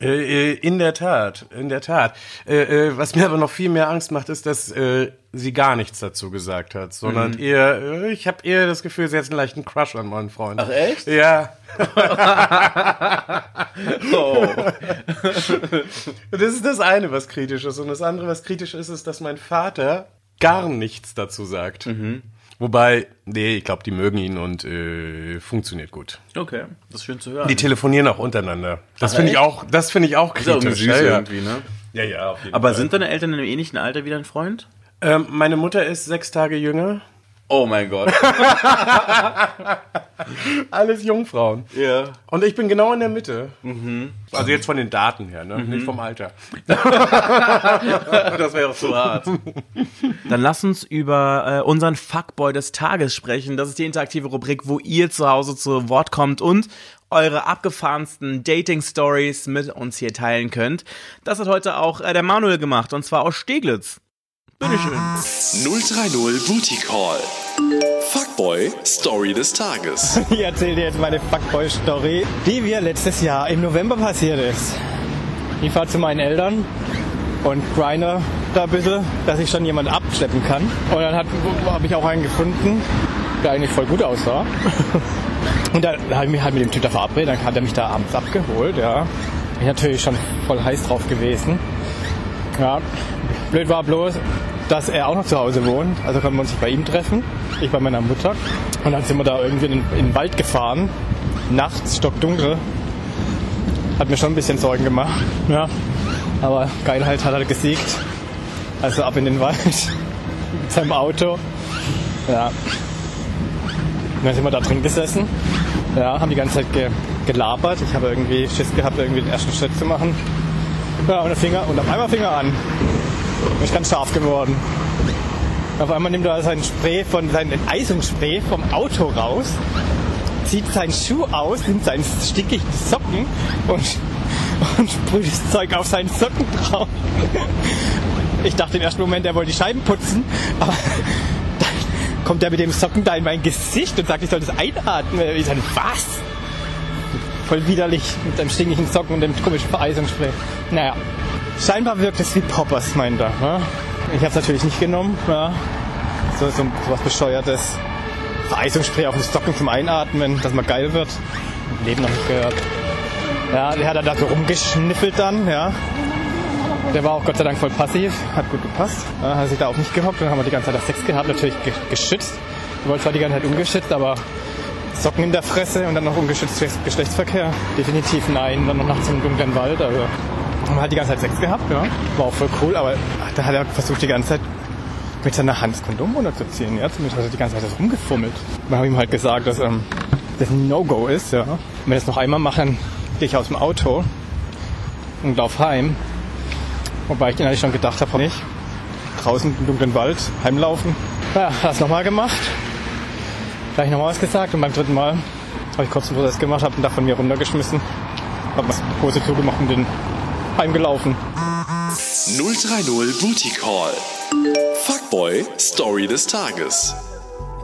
Äh, äh, in der Tat, in der Tat. Äh, was mir aber noch viel mehr Angst macht, ist, dass sie gar nichts dazu gesagt hat, sondern mhm. eher, ich habe eher das Gefühl, sie hat einen leichten Crush an meinen Freund. Ach echt? Ja. oh. das ist das eine, was kritisch ist. Und das andere, was kritisch ist, ist, dass mein Vater gar nichts dazu sagt. Mhm. Wobei, nee, ich glaube, die mögen ihn und äh, funktioniert gut. Okay, das ist schön zu hören. Die telefonieren auch untereinander. Das finde ich auch, das finde ich auch kritisch. Ist auch süß ja, irgendwie, ne? Ja, ja, auf jeden Aber Fall. sind deine Eltern in einem ähnlichen Alter wie dein Freund? Ähm, meine Mutter ist sechs Tage jünger. Oh mein Gott. Alles Jungfrauen. Ja. Und ich bin genau in der Mitte. Mhm. Also jetzt von den Daten her, ne? Mhm. nicht vom Alter. das wäre auch so hart. Dann lass uns über äh, unseren Fuckboy des Tages sprechen. Das ist die interaktive Rubrik, wo ihr zu Hause zu Wort kommt und eure abgefahrensten Dating-Stories mit uns hier teilen könnt. Das hat heute auch äh, der Manuel gemacht und zwar aus Steglitz. Bitteschön. 030 Booty Call. Fuckboy Story des Tages. Ich erzähle dir jetzt meine Fuckboy Story, die mir letztes Jahr im November passiert ist. Ich fahre zu meinen Eltern und grinder da ein bisschen, dass ich schon jemanden abschleppen kann. Und dann habe ich auch einen gefunden, der eigentlich voll gut aussah. Und dann habe ich mich halt mit dem Typ da verabredet, dann hat er mich da abends abgeholt, ja. Ich bin natürlich schon voll heiß drauf gewesen. Ja, blöd war bloß, dass er auch noch zu Hause wohnt. Also konnten wir uns bei ihm treffen, ich bei meiner Mutter. Und dann sind wir da irgendwie in, in den Wald gefahren, nachts, stockdunkel. Hat mir schon ein bisschen Sorgen gemacht. Ja. Aber Geilheit hat er gesiegt. Also ab in den Wald mit seinem Auto. Ja. Und dann sind wir da drin gesessen. Ja, haben die ganze Zeit ge gelabert. Ich habe irgendwie Schiss gehabt, irgendwie den ersten Schritt zu machen. Ja, und, der Finger, und auf einmal Finger an. Ich ganz scharf geworden. Auf einmal nimmt er sein Spray von seinem Eisungsspray vom Auto raus, zieht seinen Schuh aus, nimmt seinen stickigen Socken und, und sprüht das Zeug auf seinen Socken drauf. Ich dachte im ersten Moment, er wollte die Scheiben putzen, aber dann kommt er mit dem Socken da in mein Gesicht und sagt, ich soll das einatmen. Ich sage, was? Voll widerlich mit seinem stinkigen Socken und dem komischen Vereisungsspray. Naja, Scheinbar wirkt es wie Poppers, meint er. Ne? Ich habe es natürlich nicht genommen. Ja. So, so, so was Bescheuertes. Vereisungsspray auf den Socken zum Einatmen, dass man geil wird. Leben noch nicht gehört. Ja, der hat da so rumgeschniffelt dann, ja. Der war auch Gott sei Dank voll passiv, hat gut gepasst. Ja, hat sich da auch nicht gehockt, dann haben wir die ganze Zeit das Sex gehabt, natürlich geschützt. Wir wollten zwar die ganze Zeit ungeschützt, aber Socken in der Fresse und dann noch ungeschützt Geschlechtsverkehr? Definitiv nein, dann noch nachts im dunklen Wald, also haben halt die ganze Zeit Sex gehabt, ja. War auch voll cool, aber da hat er versucht die ganze Zeit mit seiner Hand das Kondom runterzuziehen. Ja, zumindest hat er die ganze Zeit das rumgefummelt. Wir haben ihm halt gesagt, dass ähm, das ein No-Go ist, ja. Und wenn wir das noch einmal machen, gehe ich aus dem Auto und lauf heim. Wobei ich den eigentlich schon gedacht habe, nicht. Draußen im dunklen Wald, heimlaufen. Ja, das nochmal gemacht. Gleich nochmal was gesagt und beim dritten Mal habe ich kurz einen Prozess gemacht, habe ihn da von mir runtergeschmissen. Habe was Hose zugemacht und den heimgelaufen. 030 Booty Call. Fuckboy Story des Tages.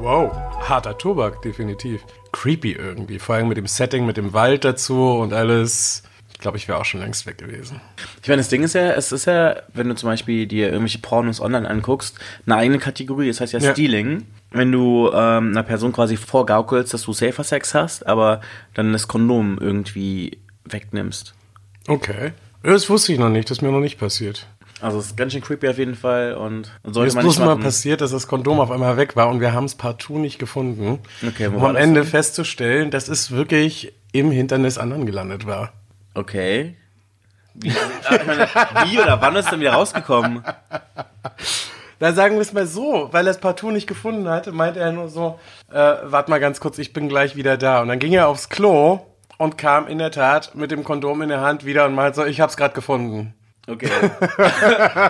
Wow, harter Tobak, definitiv. Creepy irgendwie, vor allem mit dem Setting, mit dem Wald dazu und alles. Ich glaube, ich wäre auch schon längst weg gewesen. Ich meine, das Ding ist ja, es ist ja, wenn du zum Beispiel dir irgendwelche Pornos online anguckst, eine eigene Kategorie, das heißt ja, Ja. Stealing. Wenn du ähm, einer Person quasi vorgaukelst, dass du safer Sex hast, aber dann das Kondom irgendwie wegnimmst. Okay. Das wusste ich noch nicht, das ist mir noch nicht passiert. Also es ist ganz schön creepy auf jeden Fall und Mir sollte ist man bloß mal passiert, dass das Kondom auf einmal weg war und wir haben es partout nicht gefunden. Okay, wo um am Ende denn? festzustellen, dass es wirklich im Hintern des anderen gelandet war. Okay. Wie, meine, wie oder wann ist es denn wieder rausgekommen? Da sagen wir es mal so, weil er es partout nicht gefunden hatte, meinte er nur so, äh, warte mal ganz kurz, ich bin gleich wieder da. Und dann ging er aufs Klo und kam in der Tat mit dem Kondom in der Hand wieder und meinte so, ich hab's gerade gefunden. Okay.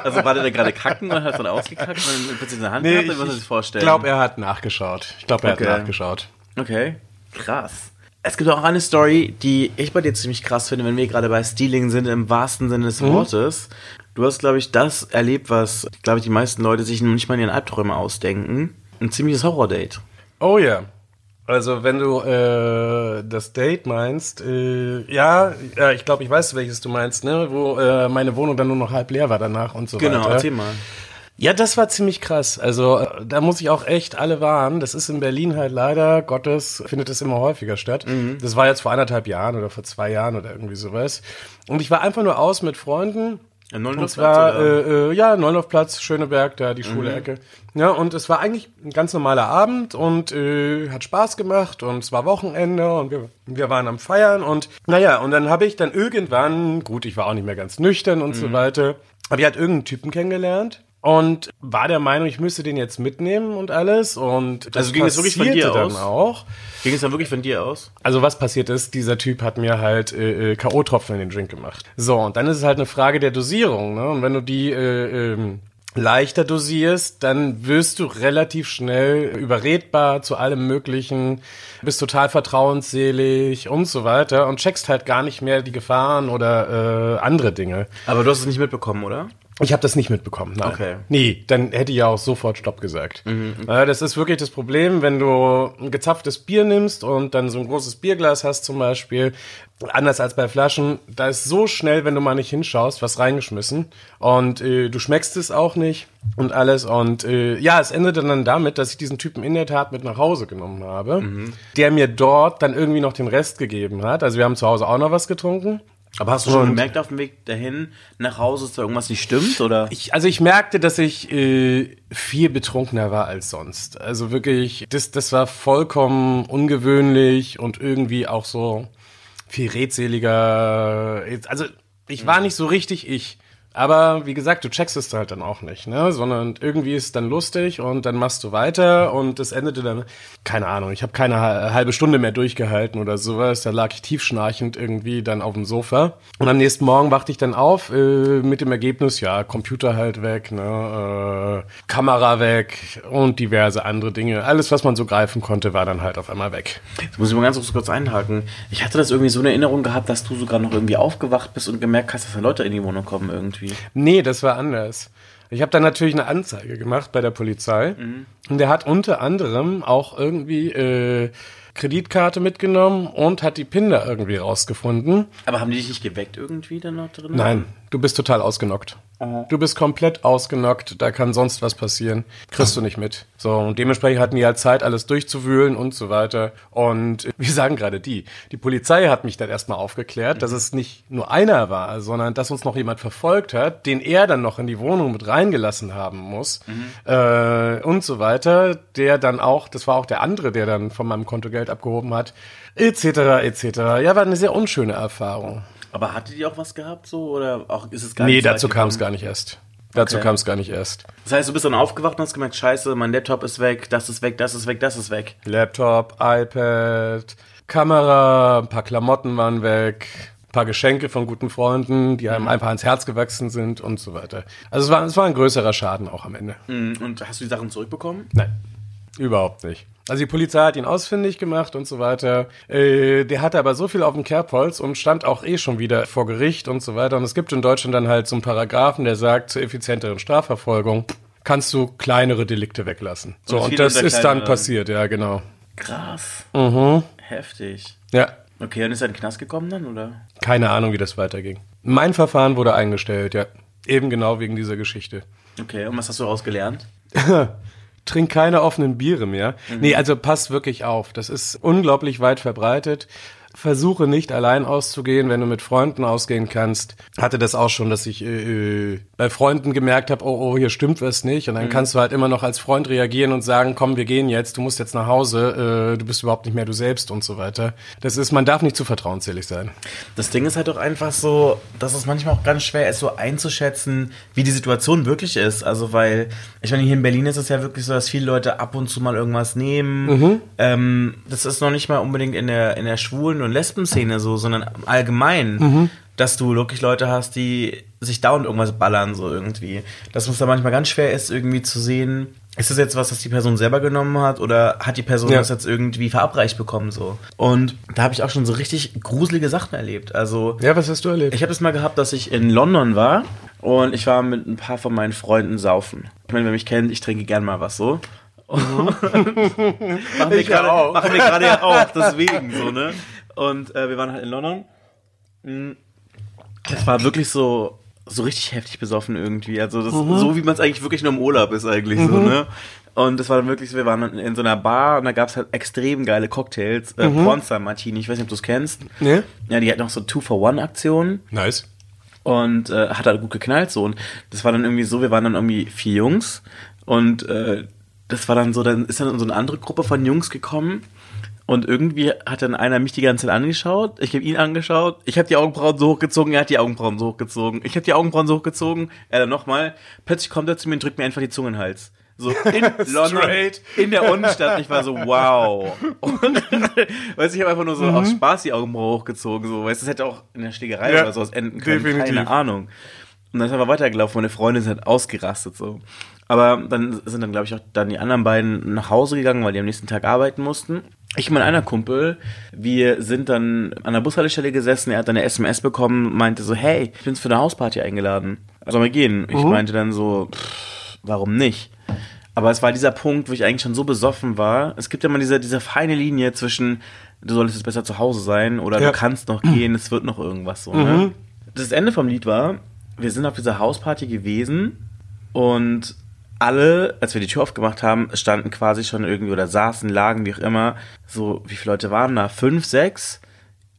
Also war der da gerade kacken und hat es dann ausgekackt und dann plötzlich in der Hand Nee, gehabt? ich, Oder was ich ich vorstellen? glaube, er hat nachgeschaut. Ich glaube, er Okay. hat nachgeschaut. Okay, krass. Es gibt auch eine Story, die ich bei dir ziemlich krass finde, wenn wir gerade bei Stealing sind, im wahrsten Sinne des Wortes. Du hast, glaube ich, das erlebt, was, glaube ich, die meisten Leute sich noch nicht mal in ihren Albträumen ausdenken. Ein ziemliches Horror-Date. Oh ja. Also wenn du äh, das Date meinst, äh, ja, ja, ich glaube, ich weiß, welches du meinst, ne? Wo äh, meine Wohnung dann nur noch halb leer war danach und so Genau, weiter. erzähl mal. Ja, das war ziemlich krass. Also äh, da muss ich auch echt alle warnen. Das ist in Berlin halt leider Gottes, findet es immer häufiger statt. Das war jetzt vor anderthalb Jahren oder vor zwei Jahren oder irgendwie sowas. Und ich war einfach nur aus mit Freunden. Ein Und zwar, äh, äh, ja, Neulaufplatz, Schöneberg, da die Schule-Ecke. Ja, und es war eigentlich ein ganz normaler Abend und äh, hat Spaß gemacht und es war Wochenende und wir, wir waren am Feiern und naja, und dann habe ich dann irgendwann, gut, ich war auch nicht mehr ganz nüchtern und so weiter, aber ich halt irgendeinen Typen kennengelernt. Und war der Meinung, ich müsste den jetzt mitnehmen und alles. Und das Also ging es wirklich von dir dann aus? auch. Ging es dann wirklich von dir aus? Also was passiert ist, dieser Typ hat mir halt äh, äh, K.O.-Tropfen in den Drink gemacht. So, und dann ist es halt eine Frage der Dosierung. Ne? Und wenn du die äh, ähm, leichter dosierst, dann wirst du relativ schnell überredbar zu allem Möglichen, bist total vertrauensselig und so weiter und checkst halt gar nicht mehr die Gefahren oder äh, andere Dinge. Aber du hast es nicht mitbekommen, oder? Ich habe das nicht mitbekommen. Nein. Okay. Nee, dann hätte ich ja auch sofort Stopp gesagt. Äh, das ist wirklich das Problem, wenn du ein gezapftes Bier nimmst und dann so ein großes Bierglas hast zum Beispiel, anders als bei Flaschen, da ist so schnell, wenn du mal nicht hinschaust, was reingeschmissen und äh, du schmeckst es auch nicht und alles und äh, ja, es endete dann damit, dass ich diesen Typen in der Tat mit nach Hause genommen habe, der mir dort dann irgendwie noch den Rest gegeben hat. Also wir haben zu Hause auch noch was getrunken. Aber hast du schon Und- gemerkt auf dem Weg dahin nach Hause, dass da irgendwas nicht stimmt, oder? Ich, also ich merkte, dass ich äh, viel betrunkener war als sonst. Also wirklich, das, das war vollkommen ungewöhnlich und irgendwie auch so viel redseliger. Also ich war nicht so richtig ich. Aber wie gesagt, du checkst es halt dann auch nicht, ne? Sondern irgendwie ist es dann lustig und dann machst du weiter und es endete dann, keine Ahnung, ich habe keine ha- halbe Stunde mehr durchgehalten oder sowas. Da lag ich tiefschnarchend irgendwie dann auf dem Sofa. Und am nächsten Morgen wachte ich dann auf äh, mit dem Ergebnis, ja, Computer halt weg, ne? Äh, Kamera weg und diverse andere Dinge. Alles, was man so greifen konnte, war dann halt auf einmal weg. Jetzt muss ich mal ganz kurz einhaken. Ich hatte das irgendwie so in Erinnerung gehabt, dass du sogar noch irgendwie aufgewacht bist und gemerkt hast, dass da Leute in die Wohnung kommen irgendwie. Nee, das war anders. Ich habe dann natürlich eine Anzeige gemacht bei der Polizei. Und der hat unter anderem auch irgendwie äh, Kreditkarte mitgenommen und hat die PIN da irgendwie rausgefunden. Aber haben die dich nicht geweckt irgendwie dann noch drin? Nein, du bist total ausgenockt. Du bist komplett ausgenockt, da kann sonst was passieren. Kriegst du nicht mit. So, und dementsprechend hatten die halt Zeit, alles durchzuwühlen und so weiter. Und wir sagen gerade die. Die Polizei hat mich dann erstmal aufgeklärt, dass es nicht nur einer war, sondern dass uns noch jemand verfolgt hat, den er dann noch in die Wohnung mit reingelassen haben muss. Äh, und so weiter. Der dann auch, das war auch der andere, der dann von meinem Konto Geld abgehoben hat. Etc. etc. Ja, war eine sehr unschöne Erfahrung. Aber hatte die auch was gehabt so oder auch ist es gar Nee, nicht so dazu kam es gar nicht erst. Dazu Okay. kam es gar nicht erst. Das heißt, du bist dann aufgewacht und hast gemerkt, scheiße, mein Laptop ist weg, das ist weg, das ist weg, das ist weg. Laptop, iPad, Kamera, ein paar Klamotten waren weg, ein paar Geschenke von guten Freunden, die einem einfach ans Herz gewachsen sind und so weiter. Also es war, es war ein größerer Schaden auch am Ende. Mhm, Und hast du die Sachen zurückbekommen? Nein, überhaupt nicht. Also die Polizei hat ihn ausfindig gemacht und so weiter. Äh, der hatte aber so viel auf dem Kerbholz und stand auch eh schon wieder vor Gericht und so weiter. Und es gibt in Deutschland dann halt so einen Paragraphen, der sagt, zur effizienteren Strafverfolgung kannst du kleinere Delikte weglassen. So, Und und, das ist dann passiert, ja, genau. Krass. Heftig. Ja, Okay, und ist er in den Knast gekommen dann, oder? keine Ahnung, wie das weiterging. Mein Verfahren wurde eingestellt, ja. Eben genau wegen dieser Geschichte. Okay, und was hast du daraus gelernt? Trink keine offenen Biere mehr. Nee, also passt wirklich auf. Das ist unglaublich weit verbreitet. Versuche nicht allein auszugehen, wenn du mit Freunden ausgehen kannst. Hatte das auch schon, dass ich äh, äh, bei Freunden gemerkt habe, oh, oh, hier stimmt was nicht. Und dann kannst du halt immer noch als Freund reagieren und sagen, komm, wir gehen jetzt, du musst jetzt nach Hause, äh, du bist überhaupt nicht mehr du selbst und so weiter. Das ist, man darf nicht zu vertrauensselig sein. Das Ding ist halt doch einfach so, dass es manchmal auch ganz schwer ist, so einzuschätzen, wie die Situation wirklich ist. Also, weil, ich meine, hier in Berlin ist es ja wirklich so, dass viele Leute ab und zu mal irgendwas nehmen. Ähm, das ist noch nicht mal unbedingt in der, in der Schwulen- und Lesben-Szene so, sondern allgemein, dass du wirklich Leute hast, die sich dauernd irgendwas ballern, so irgendwie. Dass es da manchmal ganz schwer ist, irgendwie zu sehen, ist das jetzt was, das die Person selber genommen hat oder hat die Person Ja. das jetzt irgendwie verabreicht bekommen, so. Und da habe ich auch schon so richtig gruselige Sachen erlebt. Also, Ja, was hast du erlebt? ich habe es mal gehabt, dass ich in London war und ich war mit ein paar von meinen Freunden saufen. Ich meine, wer mich kennt, ich trinke gern mal was so. auch. machen wir gerade ja auch, deswegen so, ne? Und äh, wir waren halt in London. Mm, Das war wirklich so so richtig heftig besoffen irgendwie. Also das, so wie man es eigentlich wirklich nur im Urlaub ist eigentlich so, ne? Und das war dann wirklich so, wir waren in so einer Bar und da gab es halt extrem geile Cocktails. Äh, Pornstar Martini, ich weiß nicht, ob du es kennst. Nee? Ja, die hat noch so Two-for-One-Aktionen Nice. und äh, hat halt gut geknallt so und das war dann irgendwie so, wir waren dann irgendwie vier Jungs und äh, das war dann so, dann ist dann so eine andere Gruppe von Jungs gekommen und irgendwie hat dann einer mich die ganze Zeit angeschaut, ich habe ihn angeschaut, ich habe die Augenbrauen so hochgezogen, er hat die Augenbrauen so hochgezogen, ich habe die Augenbrauen so hochgezogen, er dann nochmal, plötzlich kommt er zu mir und drückt mir einfach die Zunge in den Hals. So in London, in der. Und ich war so, wow. Und weißt du, ich habe einfach nur so aus Spaß die Augenbrauen hochgezogen. So, weißt du, das hätte auch in der Schlägerei Ja, oder sowas enden können. definitiv. Keine Ahnung. Und dann ist aber weitergelaufen. Meine Freundin ist halt ausgerastet so. Aber dann sind dann, glaube ich, auch dann die anderen beiden nach Hause gegangen, weil die am nächsten Tag arbeiten mussten. Ich mein einer Kumpel, wir sind dann an der Bushaltestelle gesessen, er hat dann eine SMS bekommen, meinte so, hey, ich bin für eine Hausparty eingeladen. Sollen wir gehen? Ich meinte dann so, pff, warum nicht? Aber es war dieser Punkt, wo ich eigentlich schon so besoffen war. Es gibt ja mal diese, diese feine Linie zwischen, du solltest jetzt besser zu Hause sein oder Ja. du kannst noch gehen, es wird noch irgendwas so. Ne? Das Ende vom Lied war, wir sind auf dieser Hausparty gewesen und alle, als wir die Tür aufgemacht haben, standen quasi schon irgendwie oder saßen, lagen, wie auch immer. So, wie viele Leute waren da? Fünf, sechs?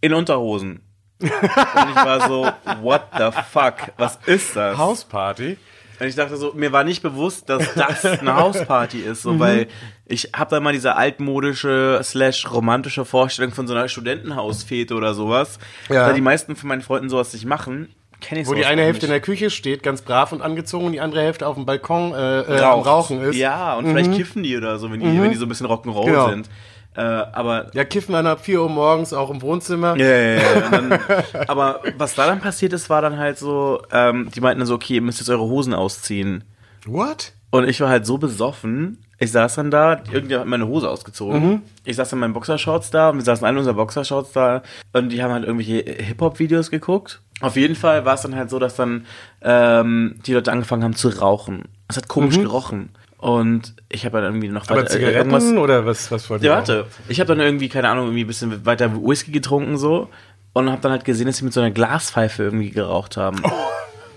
In Unterhosen. Und ich war so, what the fuck? Was ist das? Hausparty? Und ich dachte so, mir war nicht bewusst, dass das eine Hausparty ist, so, weil ich habe da mal diese altmodische slash romantische Vorstellung von so einer Studentenhausfete oder sowas. Ja. Da die meisten von meinen Freunden sowas nicht machen, kenne ich Wo die eine Hälfte in der Küche steht, ganz brav und angezogen, und die andere Hälfte auf dem Balkon äh, äh, am. Rauchen ist. Ja, und vielleicht kiffen die oder so, wenn die, wenn die so ein bisschen Rock'n'Roll Genau. sind. Äh, aber Ja, kiffen dann ab 4 Uhr morgens auch im Wohnzimmer. Ja, ja, ja. Dann, aber was da dann passiert ist, war dann halt so, ähm, die meinten dann so, okay, ihr müsst jetzt eure Hosen ausziehen. What? Und ich war halt so besoffen. Ich saß dann da, irgendjemand hat meine Hose ausgezogen. Ich saß in meinen Boxershorts da und wir saßen alle in unseren Boxershorts da und die haben halt irgendwelche Hip-Hop-Videos geguckt. Auf jeden Fall war es dann halt so, dass dann ähm, die Leute angefangen haben zu rauchen. Es hat komisch gerochen. Und ich habe dann irgendwie noch Aber weiter- Zigaretten irgendwas- oder was, was wollt ihr ja, warte. Ich habe dann irgendwie, keine Ahnung, irgendwie ein bisschen weiter Whisky getrunken so und habe dann halt gesehen, dass sie mit so einer Glaspfeife irgendwie geraucht haben.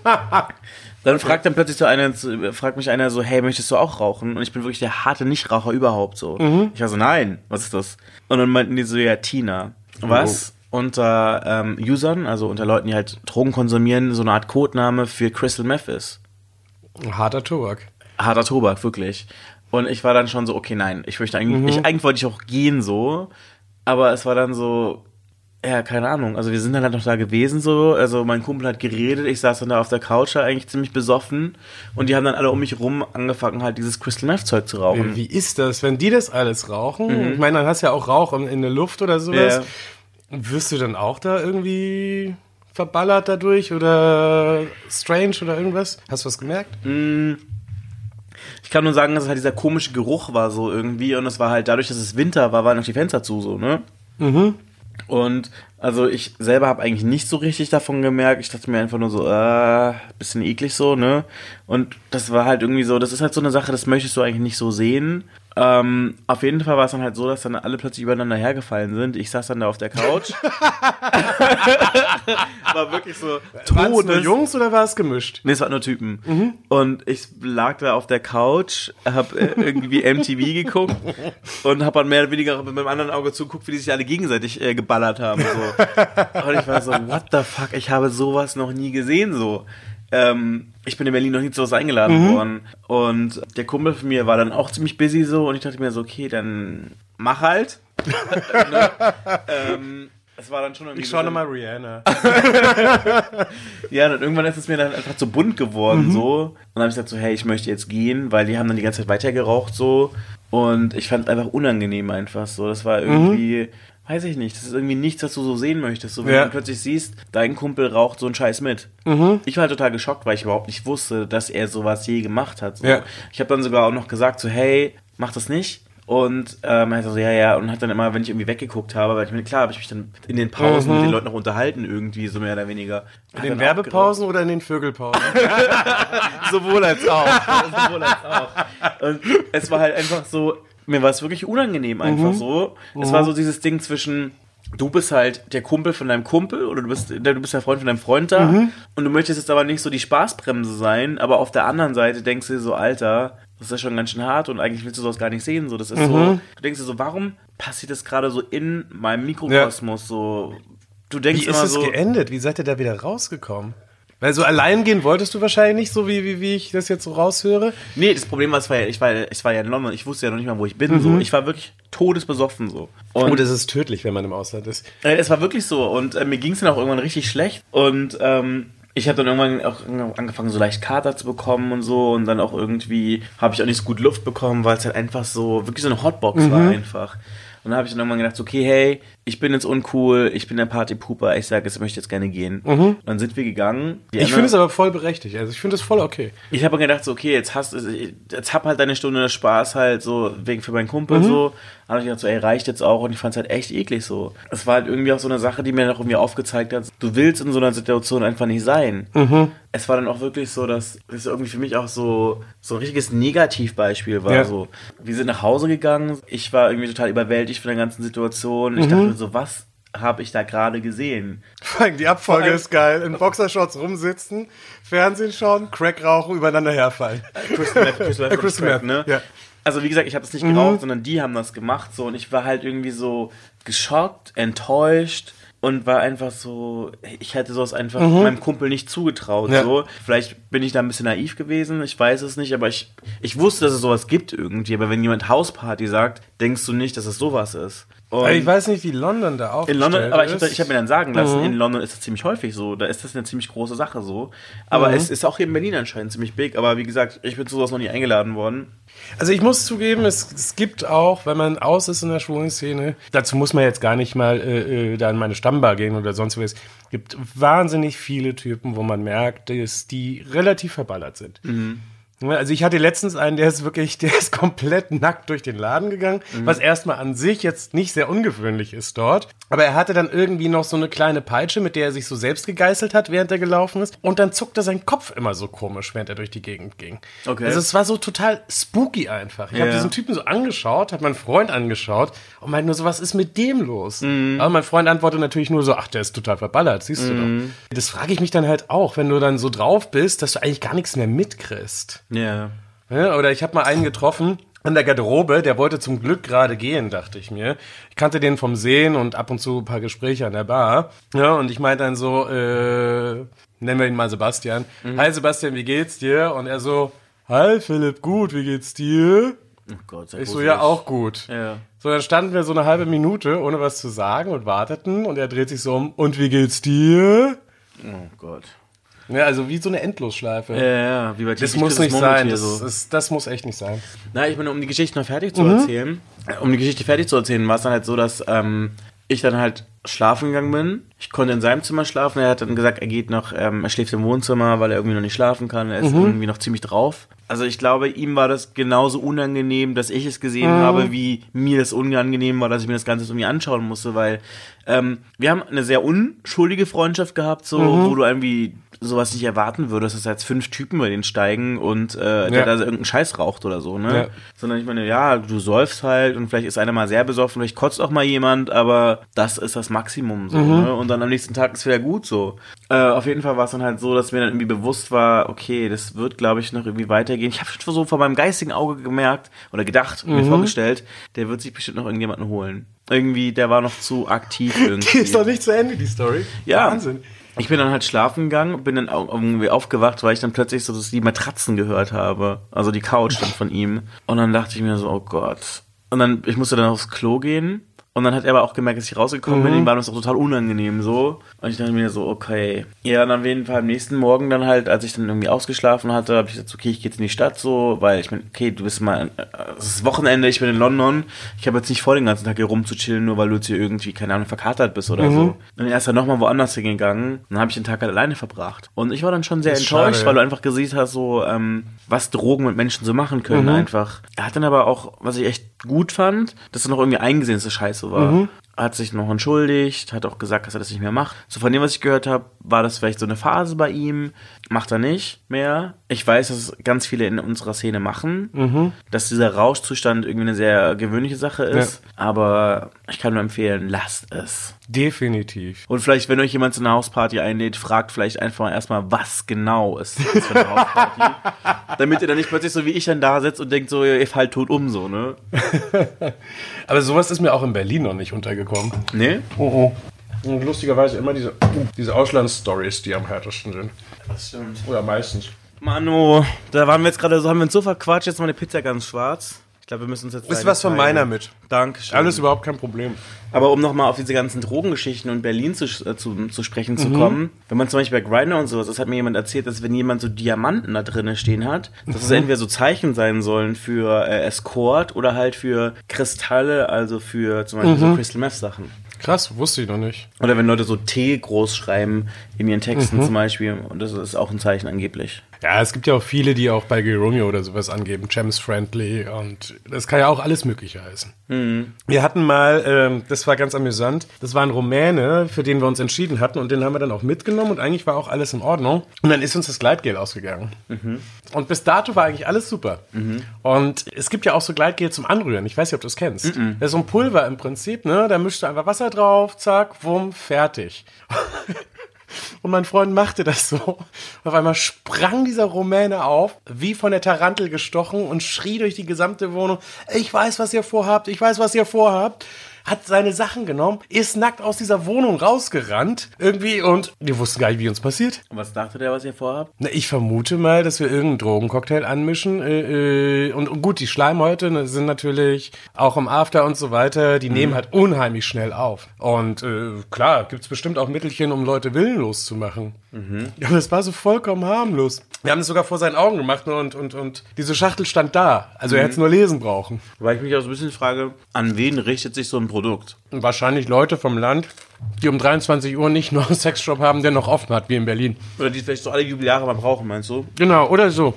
dann fragt dann plötzlich so einer, fragt mich einer so, hey, möchtest du auch rauchen? Und ich bin wirklich der harte Nichtraucher überhaupt so. Ich war so, nein, was ist das? Und dann meinten die so, ja, Tina. Was? Unter ähm, Usern, also unter Leuten, die halt Drogen konsumieren, so eine Art Codename für Crystal Meth ist Harter Tobak. harter Tobak, wirklich. Und ich war dann schon so, okay, nein, ich möchte eigentlich, ich, eigentlich wollte ich auch gehen so, aber es war dann so, ja, keine Ahnung, also wir sind dann halt noch da gewesen so, also mein Kumpel hat geredet, ich saß dann da auf der Couch eigentlich ziemlich besoffen und die haben dann alle um mich rum angefangen halt dieses Crystal Meth Zeug zu rauchen. Wie ist das, wenn die das alles rauchen? Ich meine, dann hast du ja auch Rauch in, in der Luft oder sowas. Ja. Wirst du dann auch da irgendwie verballert dadurch oder strange oder irgendwas? Hast du was gemerkt? Ich kann nur sagen, dass es halt dieser komische Geruch war so irgendwie und es war halt dadurch, dass es Winter war, waren noch die Fenster zu so, ne? Und Also ich selber habe eigentlich nicht so richtig davon gemerkt. Ich dachte mir einfach nur so, äh, bisschen eklig so, ne? Und das war halt irgendwie so, das ist halt so eine Sache, das möchtest du eigentlich nicht so sehen. Ähm, auf jeden Fall war es dann halt so, dass dann alle plötzlich übereinander hergefallen sind. Ich saß dann da auf der Couch. war wirklich so Waren es nur. Jungs oder war es gemischt? Nee, es waren nur Typen. Und ich lag da auf der Couch, hab äh, irgendwie MTV geguckt und hab dann mehr oder weniger mit meinem anderen Auge zuguckt, wie die sich alle gegenseitig äh, geballert haben. So. Und ich war so, what the fuck, ich habe sowas noch nie gesehen so. Ähm, ich bin in Berlin noch nie zu was eingeladen worden. Und der Kumpel von mir war dann auch ziemlich busy so und ich dachte mir so, okay, dann mach halt. ne? ähm, es war dann schon irgendwie Ich schaue nochmal Rihanna. ja, und irgendwann ist es mir dann einfach zu bunt geworden, so. Und dann habe ich gesagt so, hey, ich möchte jetzt gehen, weil die haben dann die ganze Zeit weitergeraucht, so. Und ich fand es einfach unangenehm einfach so. Das war irgendwie, weiß ich nicht, das ist irgendwie nichts, was du so sehen möchtest. So, wenn Ja. du plötzlich siehst, dein Kumpel raucht so einen Scheiß mit. Ich war halt total geschockt, weil ich überhaupt nicht wusste, dass er sowas je gemacht hat. So. Ja. Ich habe dann sogar auch noch gesagt so, hey, mach das nicht. Und ähm, er so, ja, ja, und hat dann immer, wenn ich irgendwie weggeguckt habe, weil ich mir, klar, habe ich mich dann in den Pausen mit den Leuten noch unterhalten, irgendwie, so mehr oder weniger. Mhm. In den Werbepausen oder in den Vögelpausen? Sowohl als auch. Sowohl als auch. Und es war halt einfach so, mir war es wirklich unangenehm einfach so. Es war so dieses Ding zwischen, du bist halt der Kumpel von deinem Kumpel oder du bist, du bist der Freund von deinem Freund da und du möchtest jetzt aber nicht so die Spaßbremse sein, aber auf der anderen Seite denkst du dir so, Alter, das ist ja schon ganz schön hart und eigentlich willst du sowas gar nicht sehen. So, das ist so, du denkst dir so, warum passiert das gerade so in meinem Mikrokosmos? So, du denkst Wie ist immer es so. geendet? Wie seid ihr da wieder rausgekommen? Weil so allein gehen wolltest du wahrscheinlich nicht, so wie, wie, wie ich das jetzt so raushöre. Nee, das Problem war, es war ja, ich war, ja- ich war ja in London, ich wusste ja noch nicht mal, wo ich bin. So. Ich war wirklich todesbesoffen so. Und Und es ist tödlich, wenn man im Ausland ist. äh, es war wirklich so. Und äh, mir ging es dann auch irgendwann richtig schlecht. Und ähm, ich habe dann irgendwann auch angefangen, so leicht Kater zu bekommen und so. Und dann auch irgendwie habe ich auch nicht so gut Luft bekommen, weil es halt einfach so, wirklich so eine Hotbox war einfach. Und dann habe ich dann irgendwann gedacht, okay, hey, ich bin jetzt uncool, ich bin der Partypooper, ich sage, ich möchte jetzt gerne gehen. Und dann sind wir gegangen. Die Ich finde es aber voll berechtigt. Also ich finde es voll okay. ich habe gedacht, so, okay, jetzt hast jetzt hab halt deine Stunde Spaß halt so wegen für meinen Kumpel so. Habe ich gedacht, so, ey, reicht jetzt auch und ich fand es halt echt eklig so. Es war halt irgendwie auch so eine Sache, die mir noch irgendwie aufgezeigt hat, du willst in so einer Situation einfach nicht sein. Es war dann auch wirklich so, dass es irgendwie für mich auch so, so ein richtiges Negativbeispiel war. Ja. So. Wir sind nach Hause gegangen, ich war irgendwie total überwältigt von der ganzen Situation. Ich dachte mir so, was habe ich da gerade gesehen? Vor allem die Abfolge allem- ist geil. In Boxershorts rumsitzen, Fernsehen schauen, Crack rauchen, übereinander herfallen. Crystal Meth, Crystal Meth, Äh, Crack, Meth, ne? ja. Also wie gesagt, ich habe das nicht geraucht, sondern die haben das gemacht so und ich war halt irgendwie so geschockt, enttäuscht und war einfach so, ich hätte sowas einfach meinem Kumpel nicht zugetraut. Ja. So, vielleicht bin ich da ein bisschen naiv gewesen, ich weiß es nicht, aber ich ich wusste, dass es sowas gibt irgendwie. Aber wenn jemand Hausparty sagt, denkst du nicht, dass es sowas ist. Und Aber ich weiß nicht, wie London da in aufgestellt London, aber ich habe hab mir dann sagen lassen, in London ist das ziemlich häufig so. Da ist das eine ziemlich große Sache so. Aber es ist auch hier in Berlin anscheinend ziemlich big. Aber wie gesagt, ich bin zu sowas noch nie eingeladen worden. Also ich muss zugeben, es, es gibt auch, wenn man aus ist in der schwulen Szene, dazu muss man jetzt gar nicht mal äh, äh, da in meine Stammbar gehen oder sonst was. gibt wahnsinnig viele Typen, wo man merkt, dass die relativ verballert sind. Ja, Also ich hatte letztens einen, der ist wirklich, der ist komplett nackt durch den Laden gegangen, was erstmal an sich jetzt nicht sehr ungewöhnlich ist dort. Aber er hatte dann irgendwie noch so eine kleine Peitsche, mit der er sich so selbst gegeißelt hat, während er gelaufen ist. Und dann zuckte sein Kopf immer so komisch, während er durch die Gegend ging. Okay. Also es war so total spooky einfach. Ich habe Ja. diesen Typen so angeschaut, habe meinen Freund angeschaut und meinte nur so, was ist mit dem los? Aber mein Freund antwortet natürlich nur so, ach, der ist total verballert, siehst du doch. Das frage ich mich dann halt auch, wenn du dann so drauf bist, dass du eigentlich gar nichts mehr mitkriegst. Ja. Ja, oder ich habe mal einen getroffen an der Garderobe, der wollte zum Glück gerade gehen, dachte ich mir. Ich kannte den vom Sehen und ab und zu ein paar Gespräche an der Bar. Ja, und ich meinte dann so, äh, nennen wir ihn mal Sebastian. Hi Sebastian, wie geht's dir? Und er so, Hi Philipp, gut, wie geht's dir? Oh Gott, Ich so, ja, auch gut. Ja. So, dann standen wir so eine halbe Minute, ohne was zu sagen und warteten und er dreht sich so um, und wie geht's dir? Oh Gott. Ja, also wie so eine Endlosschleife. Ja, ja, wie bei das muss nicht sein, das, So. ist, das muss echt nicht sein. Na, ich meine, um die Geschichte noch fertig zu erzählen, äh, um die Geschichte fertig zu erzählen, war es dann halt so, dass ähm, ich dann halt schlafen gegangen bin. Ich konnte in seinem Zimmer schlafen. Er hat dann gesagt, er geht noch, ähm, er schläft im Wohnzimmer, weil er irgendwie noch nicht schlafen kann. Er ist irgendwie noch ziemlich drauf. also ich glaube, ihm war das genauso unangenehm, dass ich es gesehen habe, wie mir das unangenehm war, dass ich mir das Ganze irgendwie anschauen musste, weil ähm, wir haben eine sehr unschuldige Freundschaft gehabt, so, wo du irgendwie sowas nicht erwarten würdest, dass jetzt fünf Typen über den steigen und äh, der Ja. da irgendeinen Scheiß raucht oder so, ne? Ja. Sondern ich meine, ja, du säufst halt und vielleicht ist einer mal sehr besoffen, vielleicht kotzt auch mal jemand, aber das ist das Maximum so, ne? Und dann am nächsten Tag ist wieder gut so. Äh, auf jeden Fall war es dann halt so, dass mir dann irgendwie bewusst war, okay, das wird, glaube ich, noch irgendwie weitergehen. Ich habe schon so vor meinem geistigen Auge gemerkt oder gedacht, mir vorgestellt, der wird sich bestimmt noch irgendjemanden holen. Irgendwie, der war noch zu aktiv irgendwie. Die ist doch nicht zu Ende, die Story. Ja. Wahnsinn. Ich bin dann halt schlafen gegangen, bin dann irgendwie aufgewacht, weil ich dann plötzlich so die Matratzen gehört habe. Also die Couch dann von ihm. Und dann dachte ich mir so, oh Gott. Und dann, ich musste dann aufs Klo gehen. Und dann hat er aber auch gemerkt, dass ich rausgekommen bin. Ihm war das auch total unangenehm so. Und ich dachte mir so, okay. Ja, und auf jeden Fall am nächsten Morgen dann halt, als ich dann irgendwie ausgeschlafen hatte, habe ich gesagt, okay, ich gehe jetzt in die Stadt so, weil ich meine, okay, du bist mal, äh, es ist Wochenende, ich bin in London. Ich habe jetzt nicht vor, den ganzen Tag hier rumzuchillen, nur weil du jetzt hier irgendwie, keine Ahnung, verkatert bist oder so. Und er ist dann nochmal woanders hingegangen. Dann habe ich den Tag halt alleine verbracht. Und ich war dann schon sehr ist enttäuscht, schade, weil du einfach gesehen hast, so, ähm, was Drogen mit Menschen so machen können einfach. Er hat dann aber auch, was ich echt gut fand, dass er noch irgendwie eingesehen, dass das scheiße war. Hat sich noch entschuldigt, hat auch gesagt, dass er das nicht mehr macht. So von dem, was ich gehört habe, war das vielleicht so eine Phase bei ihm. Macht er nicht mehr. Ich weiß, dass es ganz viele in unserer Szene machen, dass dieser Rauschzustand irgendwie eine sehr gewöhnliche Sache ist. Aber ich kann nur empfehlen, lasst es. Definitiv. Und vielleicht, wenn euch jemand zu einer Hausparty einlädt, fragt vielleicht einfach erstmal, was genau ist das für eine Hausparty. Damit ihr dann nicht plötzlich so wie ich dann da sitzt und denkt so, ihr fallt tot um, so, ne? Aber sowas ist mir auch in Berlin noch nicht untergekommen. Nee? Oh, oh. Und lustigerweise immer diese, diese Auslandsstories, die am härtesten sind. Das stimmt. Oder meistens. Manu, da waren wir jetzt gerade so, haben wir uns so verquatscht, jetzt ist meine Pizza ganz schwarz. Ich glaube, wir müssen uns jetzt. Ist was von meiner mit. Dankeschön. Alles überhaupt kein Problem. Aber um nochmal auf diese ganzen Drogengeschichten und Berlin zu, äh, zu, zu sprechen Mhm. zu kommen, wenn man zum Beispiel bei Grindr und sowas, das hat mir jemand erzählt, dass wenn jemand so Diamanten da drinnen stehen hat, dass Mhm. es entweder so Zeichen sein sollen für äh, Escort oder halt für Kristalle, also für zum Beispiel Mhm. so Crystal Meth Sachen. Krass, wusste ich noch nicht. Oder wenn Leute so T groß schreiben in ihren Texten Mhm. zum Beispiel, und das ist auch ein Zeichen angeblich. Ja, es gibt ja auch viele, die auch bei Geromeo oder sowas angeben, Gems Friendly und das kann ja auch alles Mögliche heißen. Wir hatten mal, ähm, das war ganz amüsant, das war ein Rumäne, für den wir uns entschieden hatten und den haben wir dann auch mitgenommen und eigentlich war auch alles in Ordnung. Und dann ist uns das Gleitgel ausgegangen. Und bis dato war eigentlich alles super. Und es gibt ja auch so Gleitgel zum Anrühren. Ich weiß nicht, ob du es kennst. Das ist so ein Pulver im Prinzip, ne? Da mischst du einfach Wasser drauf, zack, wumm, fertig. Und mein Freund machte das so. Und auf einmal sprang dieser Rumäne auf, wie von der Tarantel gestochen und schrie durch die gesamte Wohnung, ich weiß, was ihr vorhabt, ich weiß, was ihr vorhabt. Hat seine Sachen genommen, ist nackt aus dieser Wohnung rausgerannt, irgendwie, und wir wussten gar nicht, wie uns passiert. Und was dachte der, was ihr vorhabt? Na, ich vermute mal, dass wir irgendeinen Drogencocktail anmischen. Äh, äh, und, und gut, die Schleimhäute ne, sind natürlich auch im After und so weiter, die nehmen halt unheimlich schnell auf. Und äh, klar, gibt's bestimmt auch Mittelchen, um Leute willenlos zu machen. Ja, aber das war so vollkommen harmlos. Wir haben es sogar vor seinen Augen gemacht ne, und, und, und diese Schachtel stand da. Also er hätte es nur lesen brauchen. Weil ich mich auch so ein bisschen frage, an wen richtet sich so ein Produkt? Und wahrscheinlich Leute vom Land, die um 23 Uhr nicht nur einen Sexshop haben, der noch offen hat, wie in Berlin. Oder die vielleicht so alle Jubeljahre mal brauchen, meinst du? Genau, oder so.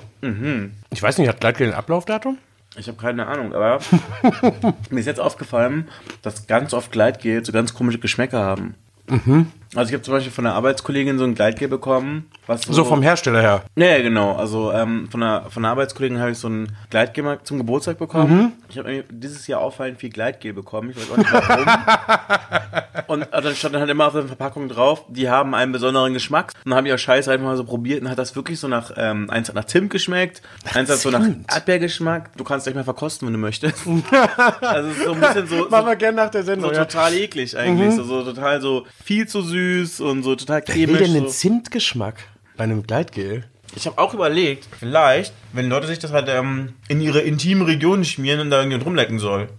Ich weiß nicht, hat Gleitgel ein Ablaufdatum? Ich habe keine Ahnung, aber mir ist jetzt aufgefallen, dass ganz oft Gleitgel so ganz komische Geschmäcker haben. Also ich habe zum Beispiel von einer Arbeitskollegin so ein Gleitgel bekommen, was so, So vom Hersteller her. Ja, ja, genau. Also ähm, von einer, von einer Arbeitskollegin habe ich so ein Gleitgel zum Geburtstag bekommen. Ich habe dieses Jahr auffallend viel Gleitgel bekommen. Ich weiß auch nicht warum. und äh, dann stand dann halt immer auf der Verpackung drauf, die haben einen besonderen Geschmack. Und dann habe ich auch Scheiße einfach mal so probiert und hat das wirklich so nach, ähm, eins hat nach Zimt geschmeckt, eins hat so nach. Erdbeergeschmack. Du kannst gleich mal verkosten, wenn du möchtest. also es ist so ein bisschen so, so Machen wir gerne nach der so Sendung. ja. total eklig eigentlich. So, so total so viel zu süß und so total Wer will cremig. denn den So. Zimtgeschmack bei einem Gleitgel? Ich habe auch überlegt, vielleicht, wenn Leute sich das halt ähm, in ihre intimen Regionen schmieren und da irgendwie rumlecken soll.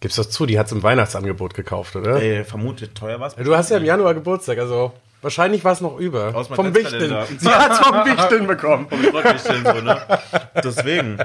Gib's doch zu, die hat's im Weihnachtsangebot gekauft, oder? Ey, vermutet, teuer was? Du hast ja im Januar Geburtstag, also wahrscheinlich war es noch über. Aus meinem vom Wichteln. Sie hat's vom Wichteln bekommen. so, ne? Deswegen.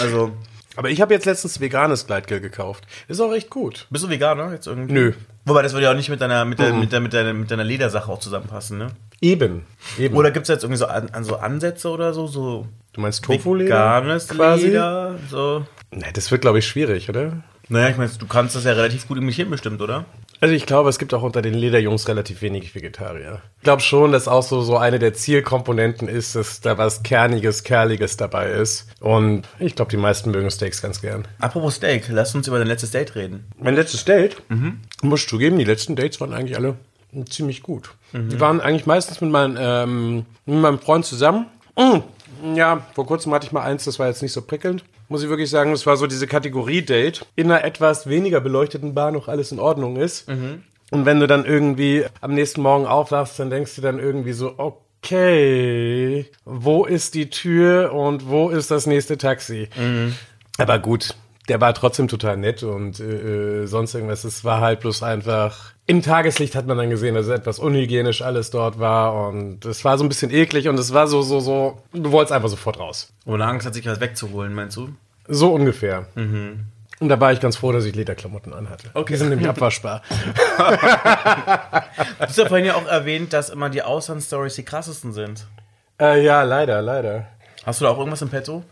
Also, Aber ich habe jetzt letztens veganes Gleitgel gekauft. Ist auch echt gut. bist du Veganer jetzt irgendwie? Nö. Wobei, das würde ja auch nicht mit deiner, mit, der, mit, der, mit, deiner, mit deiner Ledersache auch zusammenpassen, ne? Eben. Eben. Oder gibt es jetzt irgendwie so, an, an so Ansätze oder so? so du meinst Tofu-Leder? Veganes quasi? Leder, so. Nee, das wird, glaube ich, schwierig, oder? Naja, ich meine, du kannst das ja relativ gut imitieren bestimmt, oder? Also ich glaube, es gibt auch unter den Lederjungs relativ wenig Vegetarier. Ich glaube schon, dass auch so, so eine der Zielkomponenten ist, dass da was Kerniges, Kerliges dabei ist. Und ich glaube, die meisten mögen Steaks ganz gern. Apropos Steak, lass uns über dein letztes Date reden. Mein letztes Date, muss ich zugeben, die letzten Dates waren eigentlich alle ziemlich gut. Die waren eigentlich meistens mit, meinen, ähm, mit meinem Freund zusammen. Mm, Ja, vor kurzem hatte ich mal eins, das war jetzt nicht so prickelnd. Muss ich wirklich sagen, das war so diese Kategorie Date. In einer etwas weniger beleuchteten Bar noch alles in Ordnung ist. Und wenn du dann irgendwie am nächsten Morgen aufwachst, dann denkst du dann irgendwie so, okay, wo ist die Tür und wo ist das nächste Taxi? Aber gut, der war trotzdem total nett und äh, äh, sonst irgendwas. Es war halt bloß einfach. Im Tageslicht hat man dann gesehen, dass es etwas unhygienisch alles dort war und es war so ein bisschen eklig und es war so, so, so. Du wolltest einfach sofort raus. Ohne Angst hat sich was wegzuholen, meinst du? So ungefähr. Und da war ich ganz froh, dass ich Lederklamotten anhatte. Okay. Die sind nämlich abwaschbar. Du hast ja vorhin ja auch erwähnt, dass immer die Auslandsstories die krassesten sind. äh, ja, leider, leider. Hast du da auch irgendwas im Petto?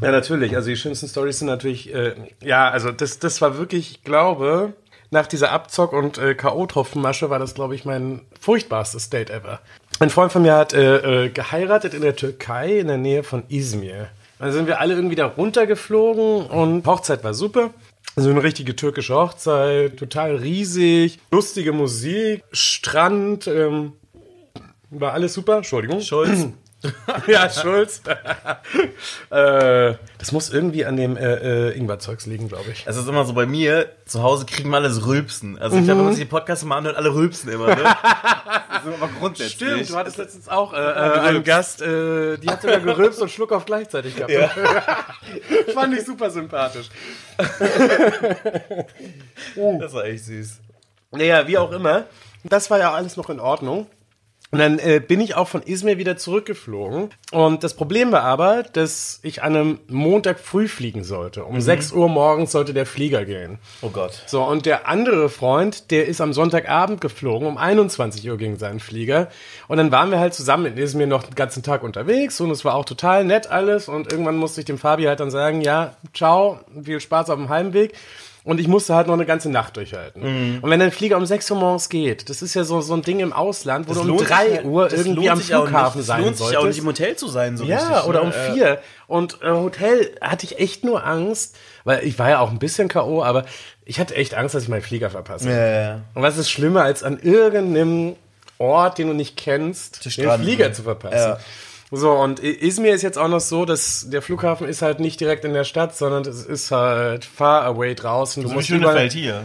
Ja, natürlich. Also die schönsten Stories sind natürlich, äh, ja, also das, das war wirklich, ich glaube, nach dieser Abzock- und äh, K.O.-Tropfenmasche war das, glaube ich, mein furchtbarstes Date ever. Ein Freund von mir hat äh, äh, geheiratet in der Türkei in der Nähe von Izmir. Dann sind wir alle irgendwie da runtergeflogen und Hochzeit war super. So eine richtige türkische Hochzeit, total riesig, lustige Musik, Strand, ähm, war alles super. Entschuldigung. Schulz. Ja, Schulz. äh, das muss irgendwie an dem äh, äh, Ingwer-Zeugs liegen, glaube ich. Es ist immer so bei mir, zu Hause kriegen wir alles Rülpsen. Also ich glaube, wenn man sich die Podcasts mal anhört, alle rülpsen immer, ne? Das ist aber grundsätzlich. Stimmt, du hattest letztens auch äh, äh, einen Gast, äh, die hat sogar gerülpst und Schluck auf gleichzeitig gehabt. Fand ich super sympathisch. Das war echt süß. Naja, wie auch immer. Das war ja alles noch in Ordnung. Und dann äh, bin ich auch von Izmir wieder zurückgeflogen. Und das Problem war aber, dass ich an einem Montag früh fliegen sollte. Um 6 Uhr morgens sollte der Flieger gehen. Oh Gott. So, und der andere Freund, der ist am Sonntagabend geflogen, um 21 Uhr ging sein Flieger. Und dann waren wir halt zusammen in Izmir noch den ganzen Tag unterwegs und es war auch total nett alles. Und irgendwann musste ich dem Fabi halt dann sagen, ja, ciao, viel Spaß auf dem Heimweg. Und ich musste halt noch eine ganze Nacht durchhalten. Mhm. Und wenn der Flieger um 6 Uhr morgens geht, das ist ja so, so ein Ding im Ausland, wo du um lohnt sich 3 halt- Uhr das irgendwie am Flughafen sein Es lohnt sich auch solltest. nicht im Hotel zu sein, so Ja, richtig. oder ne? um Äh, vier. Und äh, Hotel hatte ich echt nur Angst, weil ich war ja auch ein bisschen K.O., aber ich hatte echt Angst, dass ich meinen Flieger verpasse. Ja, ja. Und was ist schlimmer, als an irgendeinem Ort, den du nicht kennst, den. Flieger zu verpassen? So, und Izmir ist jetzt auch noch so, dass der Flughafen ist halt nicht direkt in der Stadt, sondern es ist halt far away draußen. Du So musst über- Feld hier.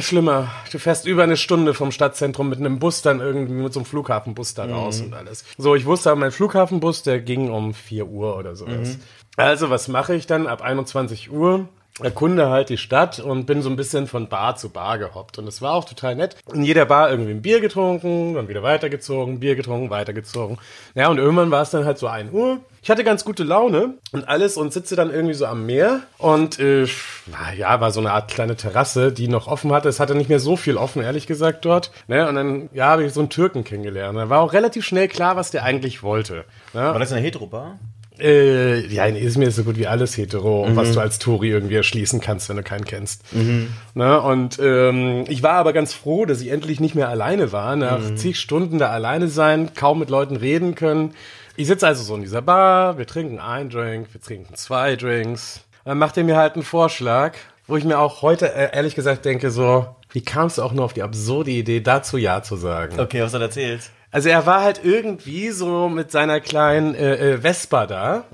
Schlimmer. Du fährst über eine Stunde vom Stadtzentrum mit einem Bus dann irgendwie mit so einem Flughafenbus da raus und alles. So, ich wusste, mein Flughafenbus, der ging um 4 Uhr oder sowas. Also, was mache ich dann ab 21 Uhr? Erkunde halt die Stadt und bin so ein bisschen von Bar zu Bar gehoppt. Und es war auch total nett. In jeder Bar irgendwie ein Bier getrunken, dann wieder weitergezogen, Bier getrunken, weitergezogen. Ja, und irgendwann war es dann halt so 1 Uhr. Ich hatte ganz gute Laune und alles und sitze dann irgendwie so am Meer. Und äh, na ja, war so eine Art kleine Terrasse, die noch offen hatte. Es hatte nicht mehr so viel offen, ehrlich gesagt, dort. Ne? Und dann, ja, habe ich so einen Türken kennengelernt. Da war auch relativ schnell klar, was der eigentlich wollte. Ne? War das eine Hetero-Bar? Äh, ja, in Izmir ist so gut wie alles hetero, was du als Touri irgendwie erschließen kannst, wenn du keinen kennst. Ne? Und ähm, ich war aber ganz froh, dass ich endlich nicht mehr alleine war. Nach zig Stunden da alleine sein, kaum mit Leuten reden können. Ich sitze also so in dieser Bar, wir trinken einen Drink, wir trinken zwei Drinks. Dann macht er mir halt einen Vorschlag, wo ich mir auch heute äh, ehrlich gesagt denke, so, wie kamst du auch nur auf die absurde Idee, dazu Ja zu sagen? Okay, was hat er erzählt? Also er war halt irgendwie so mit seiner kleinen äh, äh, Vespa da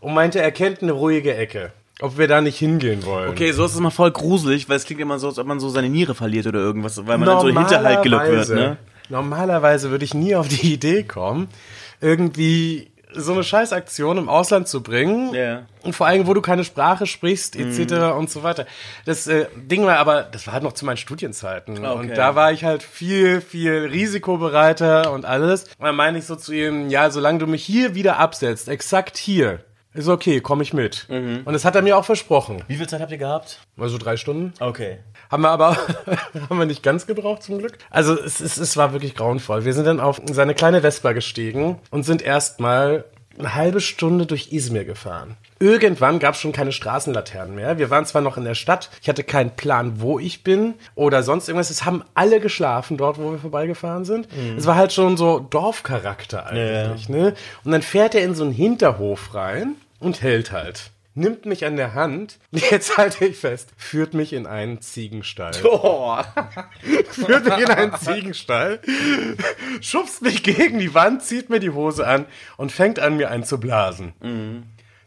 und meinte, er kennt eine ruhige Ecke. Ob wir da nicht hingehen wollen. Okay, so ist es mal voll gruselig, weil es klingt immer so, als ob man so seine Niere verliert oder irgendwas, weil man dann so in den Hinterhalt gelockt wird, ne? Normalerweise würde ich nie auf die Idee kommen, irgendwie so eine Scheißaktion im Ausland zu bringen. Ja. Und vor allem, wo du keine Sprache sprichst, etc. und so weiter. Das äh, Ding war aber, das war halt noch zu meinen Studienzeiten. Okay. Und da war ich halt viel, viel risikobereiter und alles. Und dann meine ich so zu ihm, ja, solange du mich hier wieder absetzt, exakt hier, ist okay, komme ich mit. Und das hat er mir auch versprochen. Wie viel Zeit habt ihr gehabt? Also drei Stunden. Okay. Haben wir aber haben wir nicht ganz gebraucht zum Glück. Also es, es, es war wirklich grauenvoll. Wir sind dann auf seine kleine Vespa gestiegen und sind erstmal eine halbe Stunde durch Izmir gefahren. Irgendwann gab es schon keine Straßenlaternen mehr. Wir waren zwar noch in der Stadt, ich hatte keinen Plan, wo ich bin oder sonst irgendwas. Es haben alle geschlafen dort, wo wir vorbeigefahren sind. Es war halt schon so Dorfcharakter eigentlich. Ne? Und dann fährt er in so einen Hinterhof rein und hält halt. Nimmt mich an der Hand, jetzt halte ich fest, führt mich in einen Ziegenstall. Oh. Führt mich in einen Ziegenstall, schubst mich gegen die Wand, zieht mir die Hose an und fängt an, mir einen zu blasen.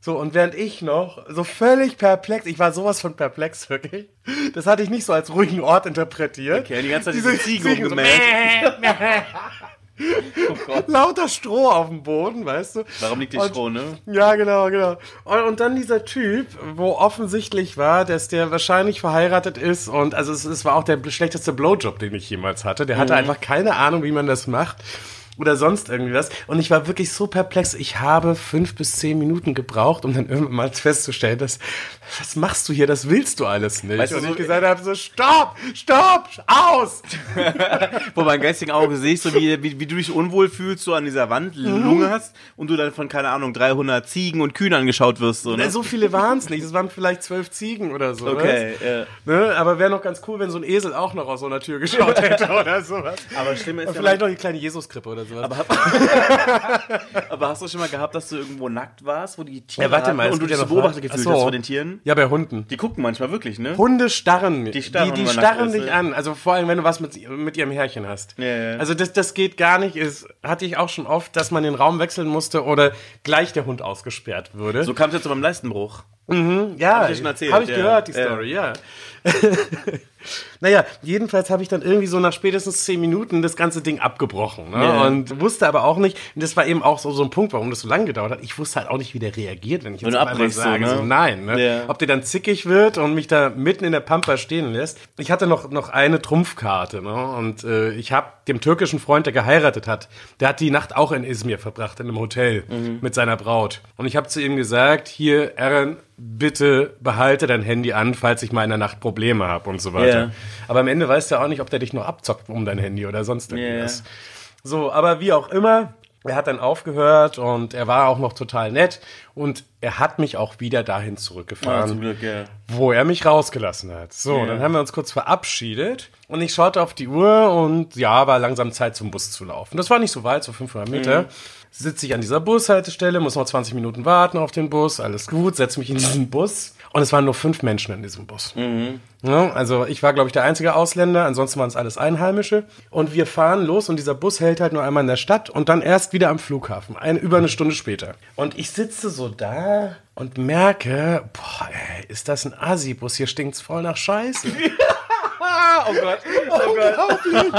So, und während ich noch so völlig perplex, ich war sowas von perplex, wirklich. Das hatte ich nicht so als ruhigen Ort interpretiert. Okay, die ganze Zeit diese Ziegen so, rumgemäht. Oh. Lauter Stroh auf dem Boden, weißt du? Warum liegt die Und- Stroh, ne? Ja, genau, genau. Und, und dann dieser Typ, wo offensichtlich war, dass der wahrscheinlich verheiratet ist und also es, es war auch der schlechteste Blowjob, den ich jemals hatte. Der Mhm. hatte einfach keine Ahnung, wie man das macht oder sonst irgendwie was. Und ich war wirklich so perplex. Ich habe fünf bis zehn Minuten gebraucht, um dann irgendwann mal festzustellen, dass was machst du hier? Das willst du alles nicht. Weißt du, und so- ich gesagt habe so Stopp, Stopp, aus. Wo mein geistigen Auge siehst, so wie, wie, wie du dich unwohl fühlst, so an dieser Wand Lunge hast und du dann von, keine Ahnung, 300 Ziegen und Kühen angeschaut wirst. So, ne? So viele waren es nicht. Es waren vielleicht zwölf Ziegen oder so. Okay, ja. Ne? Aber wäre noch ganz cool, wenn so ein Esel auch noch aus so einer Tür geschaut hätte oder sowas. Aber schlimm ist Und ja, vielleicht noch die kleine Jesuskrippe oder sowas. Aber, aber hast du schon mal gehabt, dass du irgendwo nackt warst, wo die Tiere Ja, warte mal, es und du dich ja so beobachtet gefühlt so. hast von den Tieren? ja, bei Hunden. Die gucken manchmal wirklich, ne? Hunde starren. Die starren, die, die starren dich ja. an. Also vor allem, wenn du was mit, mit ihrem Herrchen hast. Ja, ja. Also das, das geht gar nicht. Ist, hatte ich auch schon oft, dass man den Raum wechseln musste oder gleich der Hund ausgesperrt würde. So kam es jetzt zu meinem Leistenbruch. ja, hab ich dir schon erzählt, Habe ich ja. gehört, die Ja. Story, ja. naja, jedenfalls habe ich dann irgendwie so nach spätestens zehn Minuten das ganze Ding abgebrochen. Ne? Ja. Und wusste aber auch nicht, und das war eben auch so, so ein Punkt, warum das so lange gedauert hat. Ich wusste halt auch nicht, wie der reagiert, wenn ich jetzt einmal abbrichst, so, sage, ne? so, nein. Ne? Ja. Ob der dann zickig wird und mich da mitten in der Pampa stehen lässt. Ich hatte noch, noch eine Trumpfkarte. Ne? Und äh, ich habe dem türkischen Freund, der geheiratet hat, der hat die Nacht auch in Izmir verbracht, in einem Hotel Mhm. mit seiner Braut. Und ich habe zu ihm gesagt, hier, Aaron, bitte behalte dein Handy an, falls ich mal in der Nacht Probleme habe und so weiter. Ja. Aber am Ende weißt du ja auch nicht, ob der dich noch abzockt um dein Handy oder sonst Ja. irgendwas. So, aber wie auch immer, er hat dann aufgehört und er war auch noch total nett und er hat mich auch wieder dahin zurückgefahren, Ah, zum Glück, ja. wo er mich rausgelassen hat. So, Ja. dann haben wir uns kurz verabschiedet und ich schaute auf die Uhr und ja, war langsam Zeit zum Bus zu laufen. Das war nicht so weit, so 500 Meter. Sitze ich an dieser Bushaltestelle, muss noch 20 Minuten warten auf den Bus, alles gut, setze mich in diesen Bus und es waren nur fünf Menschen in diesem Bus. Ja, also ich war, glaube ich, der einzige Ausländer, ansonsten waren es alles Einheimische. Und wir fahren los und dieser Bus hält halt nur einmal in der Stadt und dann erst wieder am Flughafen, eine, über eine Stunde später. Und ich sitze so da und merke, boah, ey, ist das ein Asi-Bus? Hier stinkt's voll nach Scheiße. Oh Gott. Unglaublich.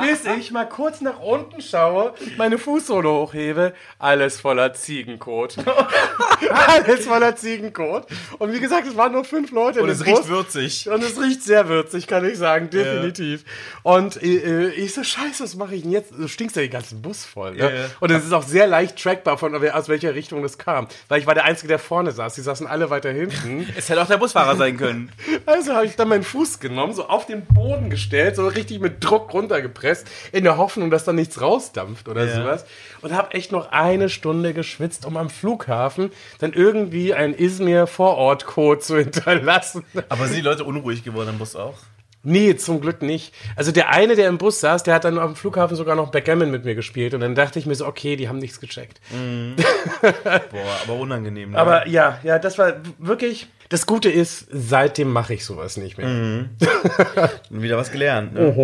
Bis ich mal kurz nach unten schaue, meine Fußsohle hochhebe, alles voller Ziegenkot. alles voller Ziegenkot. Und wie gesagt, es waren nur fünf Leute Und es riecht Bus. würzig. Und es riecht sehr würzig, kann ich sagen, definitiv. Und äh, ich so, scheiße, was mache ich denn jetzt? Du stinkst ja den ganzen Bus voll. Ne? Ja, ja. Und es ist auch sehr leicht trackbar, von aus welcher Richtung das kam. Weil ich war der Einzige, der vorne saß. Die saßen alle weiter hinten. Es hätte auch der Busfahrer sein können. Also habe ich dann meinen Fuß genommen, so auf den Boden gestellt, so richtig mit Druck runtergepresst, in der Hoffnung, dass da nichts rausdampft oder Ja. sowas. Und habe echt noch eine Stunde geschwitzt, um am Flughafen dann irgendwie einen Izmir-Vorort-Code zu hinterlassen. Aber sind die Leute unruhig geworden im Bus auch? Nee, zum Glück nicht. Also der eine, der im Bus saß, der hat dann am Flughafen sogar noch Backgammon mit mir gespielt. Und dann dachte ich mir so, okay, die haben nichts gecheckt. Boah, aber unangenehm. Ne? Aber ja, ja, das war wirklich... Das Gute ist, seitdem mache ich sowas nicht mehr. wieder was gelernt. Ne?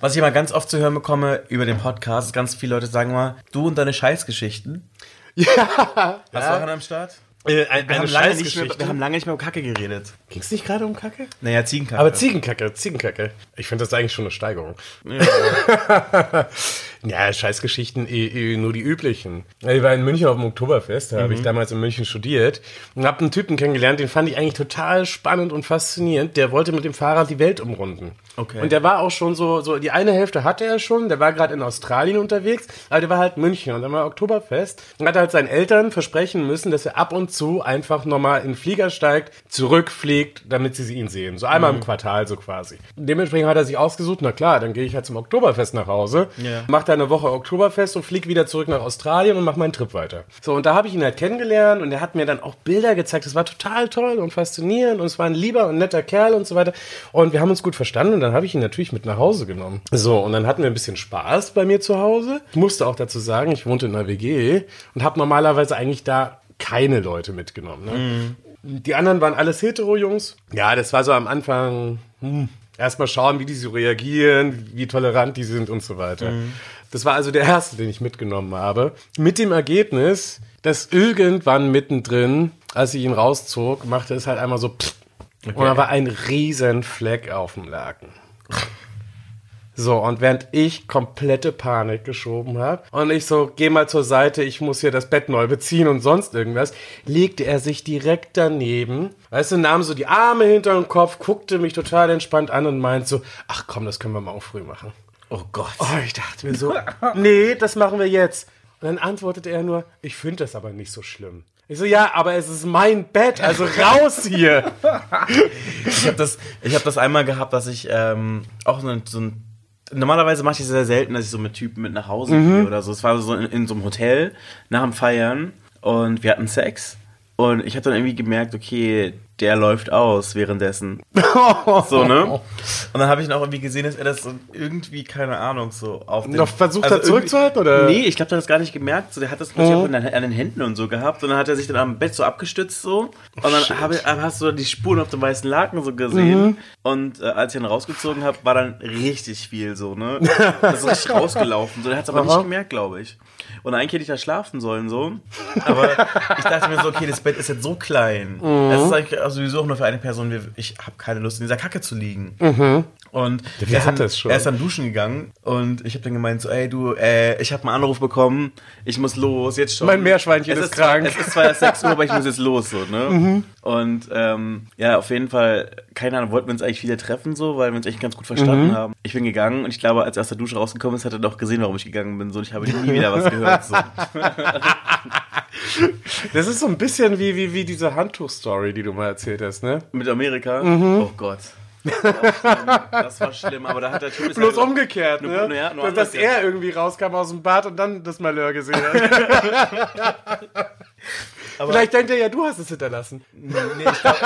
Was ich immer ganz oft zu hören bekomme über den Podcast, ganz viele Leute sagen mal, du und deine Scheißgeschichten. Ja. Hast du auch einen am Start? Äh, ein, Wir eine haben, lange nicht mehr, wir haben lange nicht mehr um Kacke geredet. Ging es nicht gerade um Kacke? Naja, Ziegenkacke. Aber Ziegenkacke, Ziegenkacke. Ich finde das eigentlich schon eine Steigerung. Ja, Scheißgeschichten, eh, eh, nur die üblichen. Ich war in München auf dem Oktoberfest, da habe ich damals in München studiert und habe einen Typen kennengelernt, den fand ich eigentlich total spannend und faszinierend. Der wollte mit dem Fahrrad die Welt umrunden. Okay. Und der war auch schon so, so die eine Hälfte hatte er schon, der war gerade in Australien unterwegs, aber der war halt München und dann war Oktoberfest und hat halt seinen Eltern versprechen müssen, dass er ab und zu einfach nochmal in den Flieger steigt, zurückfliegt, damit sie ihn sehen. So einmal im Quartal so quasi. Dementsprechend hat er sich ausgesucht, na klar, dann gehe ich halt zum Oktoberfest nach Hause, Ja. mach da eine Woche Oktoberfest und flieg wieder zurück nach Australien und mach meinen Trip weiter. So, und da habe ich ihn halt kennengelernt und er hat mir dann auch Bilder gezeigt. Das war total toll und faszinierend und es war ein lieber und netter Kerl und so weiter. Und wir haben uns gut verstanden und dann habe ich ihn natürlich mit nach Hause genommen. So, und dann hatten wir ein bisschen Spaß bei mir zu Hause. Ich musste auch dazu sagen, ich wohnte in einer WG und habe normalerweise eigentlich da keine Leute mitgenommen. Ne? Die anderen waren alles Hetero-Jungs. Ja, das war so am Anfang, hm, erstmal schauen, wie die so reagieren, wie tolerant die sind und so weiter. Das war also der erste, den ich mitgenommen habe. Mit dem Ergebnis, dass irgendwann mittendrin, als ich ihn rauszog, machte es halt einmal so pff, und da war ein riesen Fleck auf dem Laken. So, und während ich komplette Panik geschoben habe und ich so, geh mal zur Seite, ich muss hier das Bett neu beziehen und sonst irgendwas, legte er sich direkt daneben, weißt du, nahm so die Arme hinter den Kopf, guckte mich total entspannt an und meint so, ach komm, das können wir morgen früh machen. Oh Gott. Oh, ich dachte mir so, nee, das machen wir jetzt. Und dann antwortete er nur, ich finde das aber nicht so schlimm. Ich so, ja, aber es ist mein Bett, also raus hier. Ich habe das, ich hab das einmal gehabt, dass ich ähm, auch so ein, so ein Normalerweise mache ich das sehr selten, dass ich so mit Typen mit nach Hause gehe oder so. Es war so in, in so einem Hotel nach dem Feiern und wir hatten Sex. Und ich habe dann irgendwie gemerkt, okay, der läuft aus währenddessen. so, ne? Und dann habe ich ihn auch irgendwie gesehen, dass er das so irgendwie, keine Ahnung, so auf den... Noch versucht hat irgendwie- zurückzuhalten, oder? Nee, ich glaube, der hat das gar nicht gemerkt. So, der hat das plötzlich den, an den Händen und so gehabt. Und dann hat er sich dann am Bett so abgestützt so. Und dann habe, hast du die Spuren auf dem weißen Laken so gesehen. Und äh, als ich ihn rausgezogen habe, war dann richtig viel so, ne? Das ist richtig rausgelaufen. So, der hat es aber nicht gemerkt, glaube ich. Und eigentlich hätte ich da schlafen sollen so. Aber ich dachte mir so, okay, das Bett ist jetzt so klein. Es ist eigentlich sowieso auch nur für eine Person. Ich habe keine Lust, in dieser Kacke zu liegen. Und Wer er ist, hat dann, schon? er ist dann duschen gegangen und ich habe dann gemeint so, ey du, äh, ich habe einen Anruf bekommen, ich muss los, jetzt schon. Mein Meerschweinchen es ist krank. Zwar, es ist zwar erst 6 Uhr, aber ich muss jetzt los, so, ne? Mhm. Und ähm, ja, auf jeden Fall, keine Ahnung, wollten wir uns eigentlich wieder treffen, so, weil wir uns echt ganz gut verstanden Mhm. haben. Ich bin gegangen und ich glaube, als er aus der Dusche rausgekommen ist, hat er doch gesehen, warum ich gegangen bin, so, und ich habe nie wieder was gehört, so. Das ist so ein bisschen wie, wie, wie diese Handtuch-Story, die du mal erzählt hast, ne? Mit Amerika. Mhm. Oh Gott. Das war, schlimm. das war schlimm, aber da hat der Typ Bloß halt- umgekehrt, Nur- ne? ja, nur dass, dass er irgendwie rauskam aus dem Bad und dann das Malheur gesehen hat. Vielleicht denkt er ja, du hast es hinterlassen. Nee, glaub,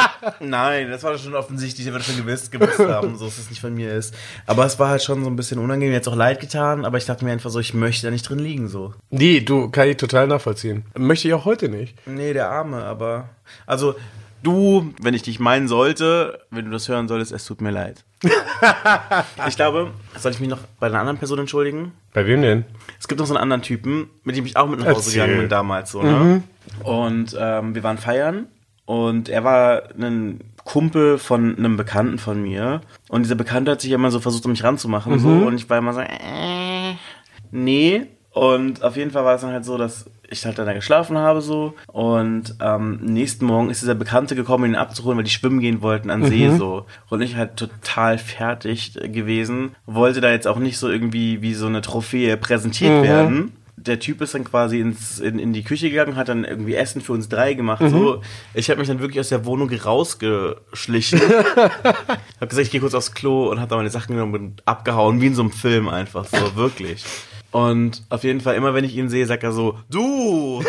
nein, das war schon offensichtlich, er wird schon gewusst, gewusst haben, so dass es nicht von mir ist. Aber es war halt schon so ein bisschen unangenehm, jetzt auch leid getan, aber ich dachte mir einfach so, ich möchte da nicht drin liegen, so. Nee, du, kann ich total nachvollziehen. Möchte ich auch heute nicht. Nee, der Arme, aber. Also, du, wenn ich dich meinen sollte, wenn du das hören solltest, es tut mir leid. ich glaube, soll ich mich noch bei einer anderen Person entschuldigen? Bei wem denn? Es gibt noch so einen anderen Typen, mit dem ich auch mit nach Hause Erzähl. gegangen bin damals so, ne? Und ähm, wir waren feiern und er war ein Kumpel von einem Bekannten von mir und dieser Bekannte hat sich immer so versucht, um mich ranzumachen so und ich war immer so, äh, nee. Und auf jeden Fall war es dann halt so, dass ich halt dann da geschlafen habe so und ähm, nächsten Morgen ist dieser Bekannte gekommen, ihn abzuholen, weil die schwimmen gehen wollten an See so und ich halt total fertig gewesen, wollte da jetzt auch nicht so irgendwie wie so eine Trophäe präsentiert werden. Der Typ ist dann quasi ins, in, in die Küche gegangen, hat dann irgendwie Essen für uns drei gemacht. So, ich habe mich dann wirklich aus der Wohnung rausgeschlichen. hab gesagt, ich gehe kurz aufs Klo und hab da meine Sachen genommen und abgehauen, wie in so einem Film einfach, so wirklich. Und auf jeden Fall, immer wenn ich ihn sehe, sagt er so, du!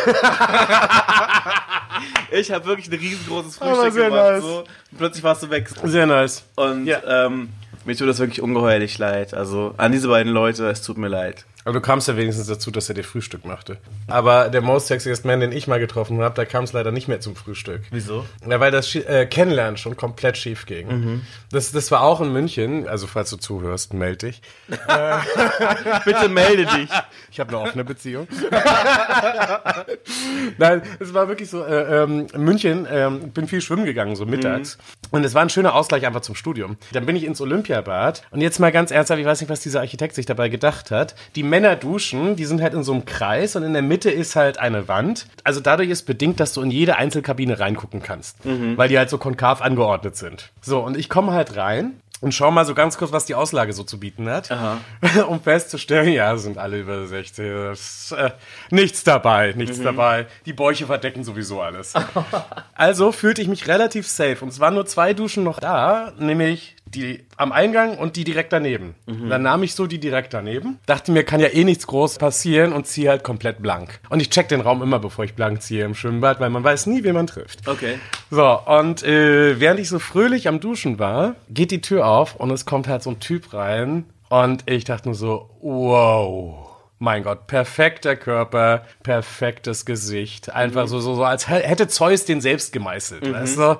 ich habe wirklich ein riesengroßes Frühstück gemacht. nice. So. Und plötzlich warst du weg. Sehr nice. Und ähm, mir tut das wirklich ungeheuerlich leid. Also an diese beiden Leute, es tut mir leid. Aber du kamst ja wenigstens dazu, dass er dir Frühstück machte. Aber der most sexiest Man, den ich mal getroffen habe, da kam es leider nicht mehr zum Frühstück. Wieso? Ja, weil das äh, Kennenlernen schon komplett schief ging. Das, das war auch in München, also falls du zuhörst, melde dich. Bitte melde dich. Ich habe eine offene Beziehung. Nein, es war wirklich so, äh, ähm, in München, ähm, bin viel schwimmen gegangen, so mittags. Und es war ein schöner Ausgleich einfach zum Studium. Dann bin ich ins Olympiabad. Und jetzt mal ganz ernsthaft, ich weiß nicht, was dieser Architekt sich dabei gedacht hat. Die Männer duschen, die sind halt in so einem Kreis und in der Mitte ist halt eine Wand. Also dadurch ist bedingt, dass du in jede Einzelkabine reingucken kannst. Weil die halt so konkav angeordnet sind. So, und ich komme halt rein und schau mal so ganz kurz, was die Auslage so zu bieten hat, um festzustellen, ja, sind alle über 60. Das, äh, nichts dabei, nichts dabei. Die Bäuche verdecken sowieso alles. also fühlte ich mich relativ safe. Und es waren nur zwei Duschen noch da, nämlich die am Eingang und die direkt daneben. Dann nahm ich so die direkt daneben, dachte mir, kann ja eh nichts groß passieren und ziehe halt komplett blank. Und ich check den Raum immer, bevor ich blank ziehe im Schwimmbad, weil man weiß nie, wen man trifft. Okay. So, und äh, während ich so fröhlich am Duschen war, geht die Tür auf und es kommt halt so ein Typ rein. Und ich dachte nur so, wow. Mein Gott, perfekter Körper, perfektes Gesicht. Einfach so, so, so, als hä- hätte Zeus den selbst gemeißelt, weißt du?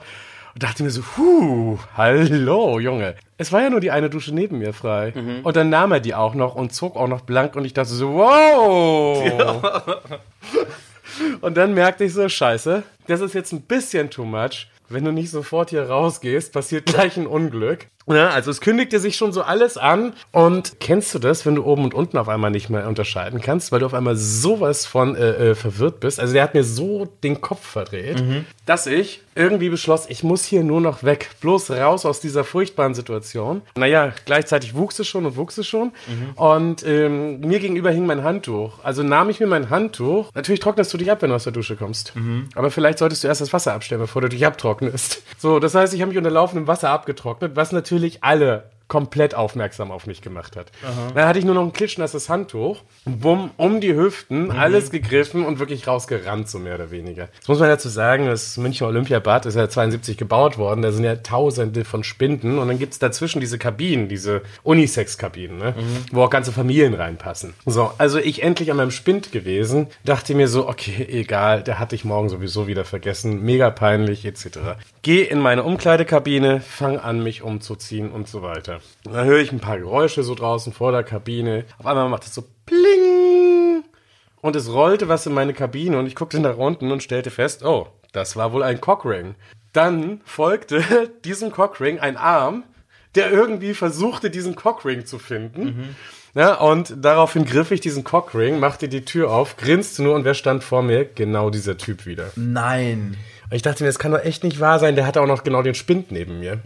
Und dachte mir so, huh, hallo, Junge. Es war ja nur die eine Dusche neben mir frei. Und dann nahm er die auch noch und zog auch noch blank und ich dachte so, wow. Und dann merkte ich so, scheiße, das ist jetzt ein bisschen too much. Wenn du nicht sofort hier rausgehst, passiert gleich ein Unglück. Ja, also es kündigte sich schon so alles an. Und kennst du das, wenn du oben und unten auf einmal nicht mehr unterscheiden kannst, weil du auf einmal sowas von äh, äh, verwirrt bist? Also der hat mir so den Kopf verdreht, dass ich irgendwie beschloss, ich muss hier nur noch weg. Bloß raus aus dieser furchtbaren Situation. Naja, gleichzeitig wuchs es schon und wuchs es schon. Und ähm, mir gegenüber hing mein Handtuch. Also nahm ich mir mein Handtuch. Natürlich trocknest du dich ab, wenn du aus der Dusche kommst. Aber vielleicht solltest du erst das Wasser abstellen, bevor du dich abtrocknest. So, das heißt, ich habe mich unter laufendem Wasser abgetrocknet, was natürlich alle komplett aufmerksam auf mich gemacht hat. Dann hatte ich nur noch ein klitschnasses Handtuch, bumm, um die Hüften, alles gegriffen und wirklich rausgerannt, so mehr oder weniger. Das muss man dazu sagen, das Münchner Olympiabad ist ja 72 gebaut worden, da sind ja tausende von Spinden und dann gibt's dazwischen diese Kabinen, diese Unisex-Kabinen, ne? wo auch ganze Familien reinpassen. So, also ich endlich an meinem Spind gewesen, dachte mir so, okay, egal, der hatte ich morgen sowieso wieder vergessen, mega peinlich, etc. Geh in meine Umkleidekabine, fang an, mich umzuziehen und so weiter. Und dann höre ich ein paar Geräusche so draußen vor der Kabine. Auf einmal macht es so pling und es rollte was in meine Kabine und ich guckte nach unten und stellte fest, oh, das war wohl ein Cockring. Dann folgte diesem Cockring ein Arm, der irgendwie versuchte, diesen Cockring zu finden. Ja, und daraufhin griff ich diesen Cockring, machte die Tür auf, grinste nur und wer stand vor mir? Genau dieser Typ wieder. Nein. Und ich dachte mir, das kann doch echt nicht wahr sein, der hatte auch noch genau den Spind neben mir.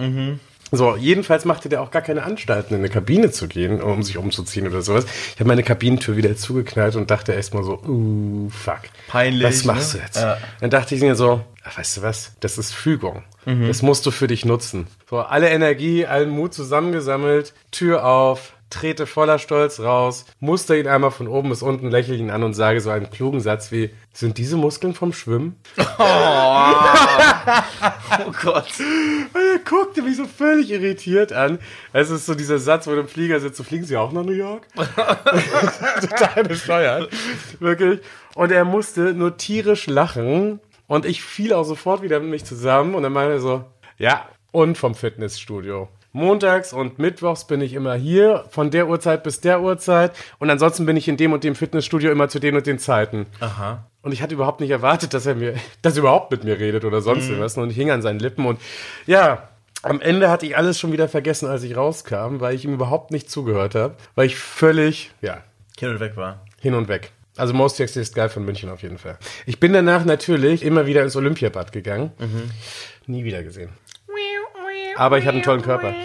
So, jedenfalls machte der auch gar keine Anstalten, in eine Kabine zu gehen, um sich umzuziehen oder sowas. Ich habe meine Kabinentür wieder zugeknallt und dachte erstmal so, uh, fuck. Peinlich, Was machst ne? du jetzt? Ja. Dann dachte ich mir so, ach, weißt du was, das ist Fügung. Das musst du für dich nutzen. So, alle Energie, allen Mut zusammengesammelt, Tür auf, trete voller Stolz raus, muster ihn einmal von oben bis unten, lächle ihn an und sage so einen klugen Satz wie, sind diese Muskeln vom Schwimmen? Oh Gott. Und er guckte mich so völlig irritiert an. Es ist so dieser Satz, wo du im Flieger sitzt, so fliegen sie auch nach New York? Total bescheuert. Wirklich. Und er musste nur tierisch lachen. Und ich fiel auch sofort wieder mit mich zusammen. Und dann meinte er so, ja, und vom Fitnessstudio. Montags und Mittwochs bin ich immer hier, von der Uhrzeit bis der Uhrzeit. Und ansonsten bin ich in dem und dem Fitnessstudio immer zu den und den Zeiten. Aha. Und ich hatte überhaupt nicht erwartet, dass er mir, dass er überhaupt mit mir redet oder sonst irgendwas. Und ich hing an seinen Lippen und ja, am Ende hatte ich alles schon wieder vergessen, als ich rauskam, weil ich ihm überhaupt nicht zugehört habe, weil ich völlig, ja, Kind und weg war. hin und weg. Also Most Sexiest Guy von München auf jeden Fall. Ich bin danach natürlich immer wieder ins Olympiabad gegangen. Nie wieder gesehen. Aber ich hatte einen tollen Körper.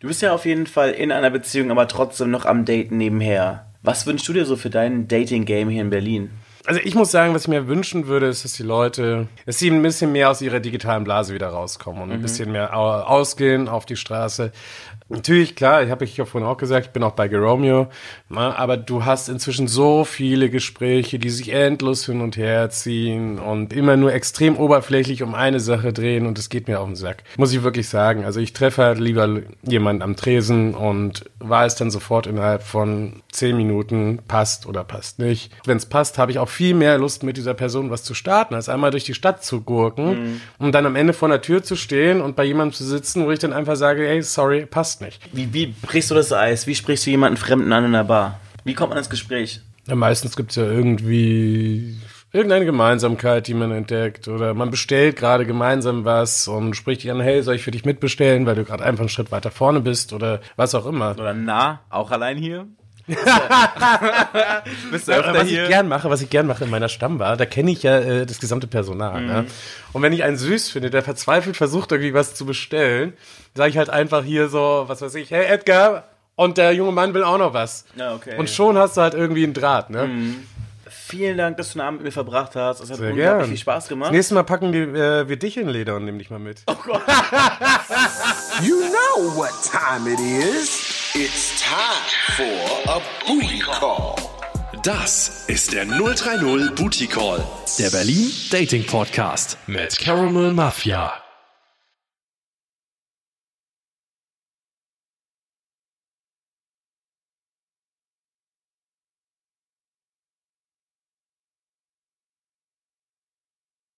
Du bist ja auf jeden Fall in einer Beziehung, aber trotzdem noch am Daten nebenher. Was wünschst du dir so für dein Dating-Game hier in Berlin? Also ich muss sagen, was ich mir wünschen würde, ist, dass die Leute, dass sie ein bisschen mehr aus ihrer digitalen Blase wieder rauskommen und ein bisschen mehr au- ausgehen auf die Straße. Natürlich, klar, ich habe ich ja vorhin auch gesagt, ich bin auch bei Geromeo, ne, aber du hast inzwischen so viele Gespräche, die sich endlos hin und her ziehen und immer nur extrem oberflächlich um eine Sache drehen und es geht mir auf den Sack. Muss ich wirklich sagen. Also ich treffe halt lieber jemanden am Tresen und weiß dann sofort innerhalb von zehn Minuten, passt oder passt nicht. Wenn es passt, habe ich auch viel mehr Lust, mit dieser Person was zu starten, als einmal durch die Stadt zu gurken und dann am Ende vor der Tür zu stehen und bei jemandem zu sitzen, wo ich dann einfach sage, hey, sorry, passt nicht. Wie, wie brichst du das Eis? Wie sprichst du jemanden Fremden an in der Bar? Wie kommt man ins Gespräch? Ja, meistens gibt es ja irgendwie irgendeine Gemeinsamkeit, die man entdeckt. Oder man bestellt gerade gemeinsam was und spricht dich an, hey, soll ich für dich mitbestellen, weil du gerade einfach einen Schritt weiter vorne bist oder was auch immer. Oder na, auch allein hier? Bist du Ja, öfter was hier? ich gern mache, was ich gern mache in meiner Stammbar, da kenne ich ja äh, das gesamte Personal. Mhm. Ne? Und wenn ich einen süß finde, der verzweifelt versucht, irgendwie was zu bestellen, sage ich halt einfach hier so, was weiß ich, hey Edgar, und der junge Mann will auch noch was. Ja, okay. Und schon hast du halt irgendwie einen Draht, ne? Vielen Dank, dass du einen Abend mit mir verbracht hast. Es hat Sehr unglaublich gern. viel Spaß Das gemacht. nächste Mal packen die, äh, wir dich in Leder und nehmen dich mal mit. You know what time it is. It's time for a booty call. Das ist der 030 Booty Call, der Berlin Dating Podcast mit Caramel Mafia.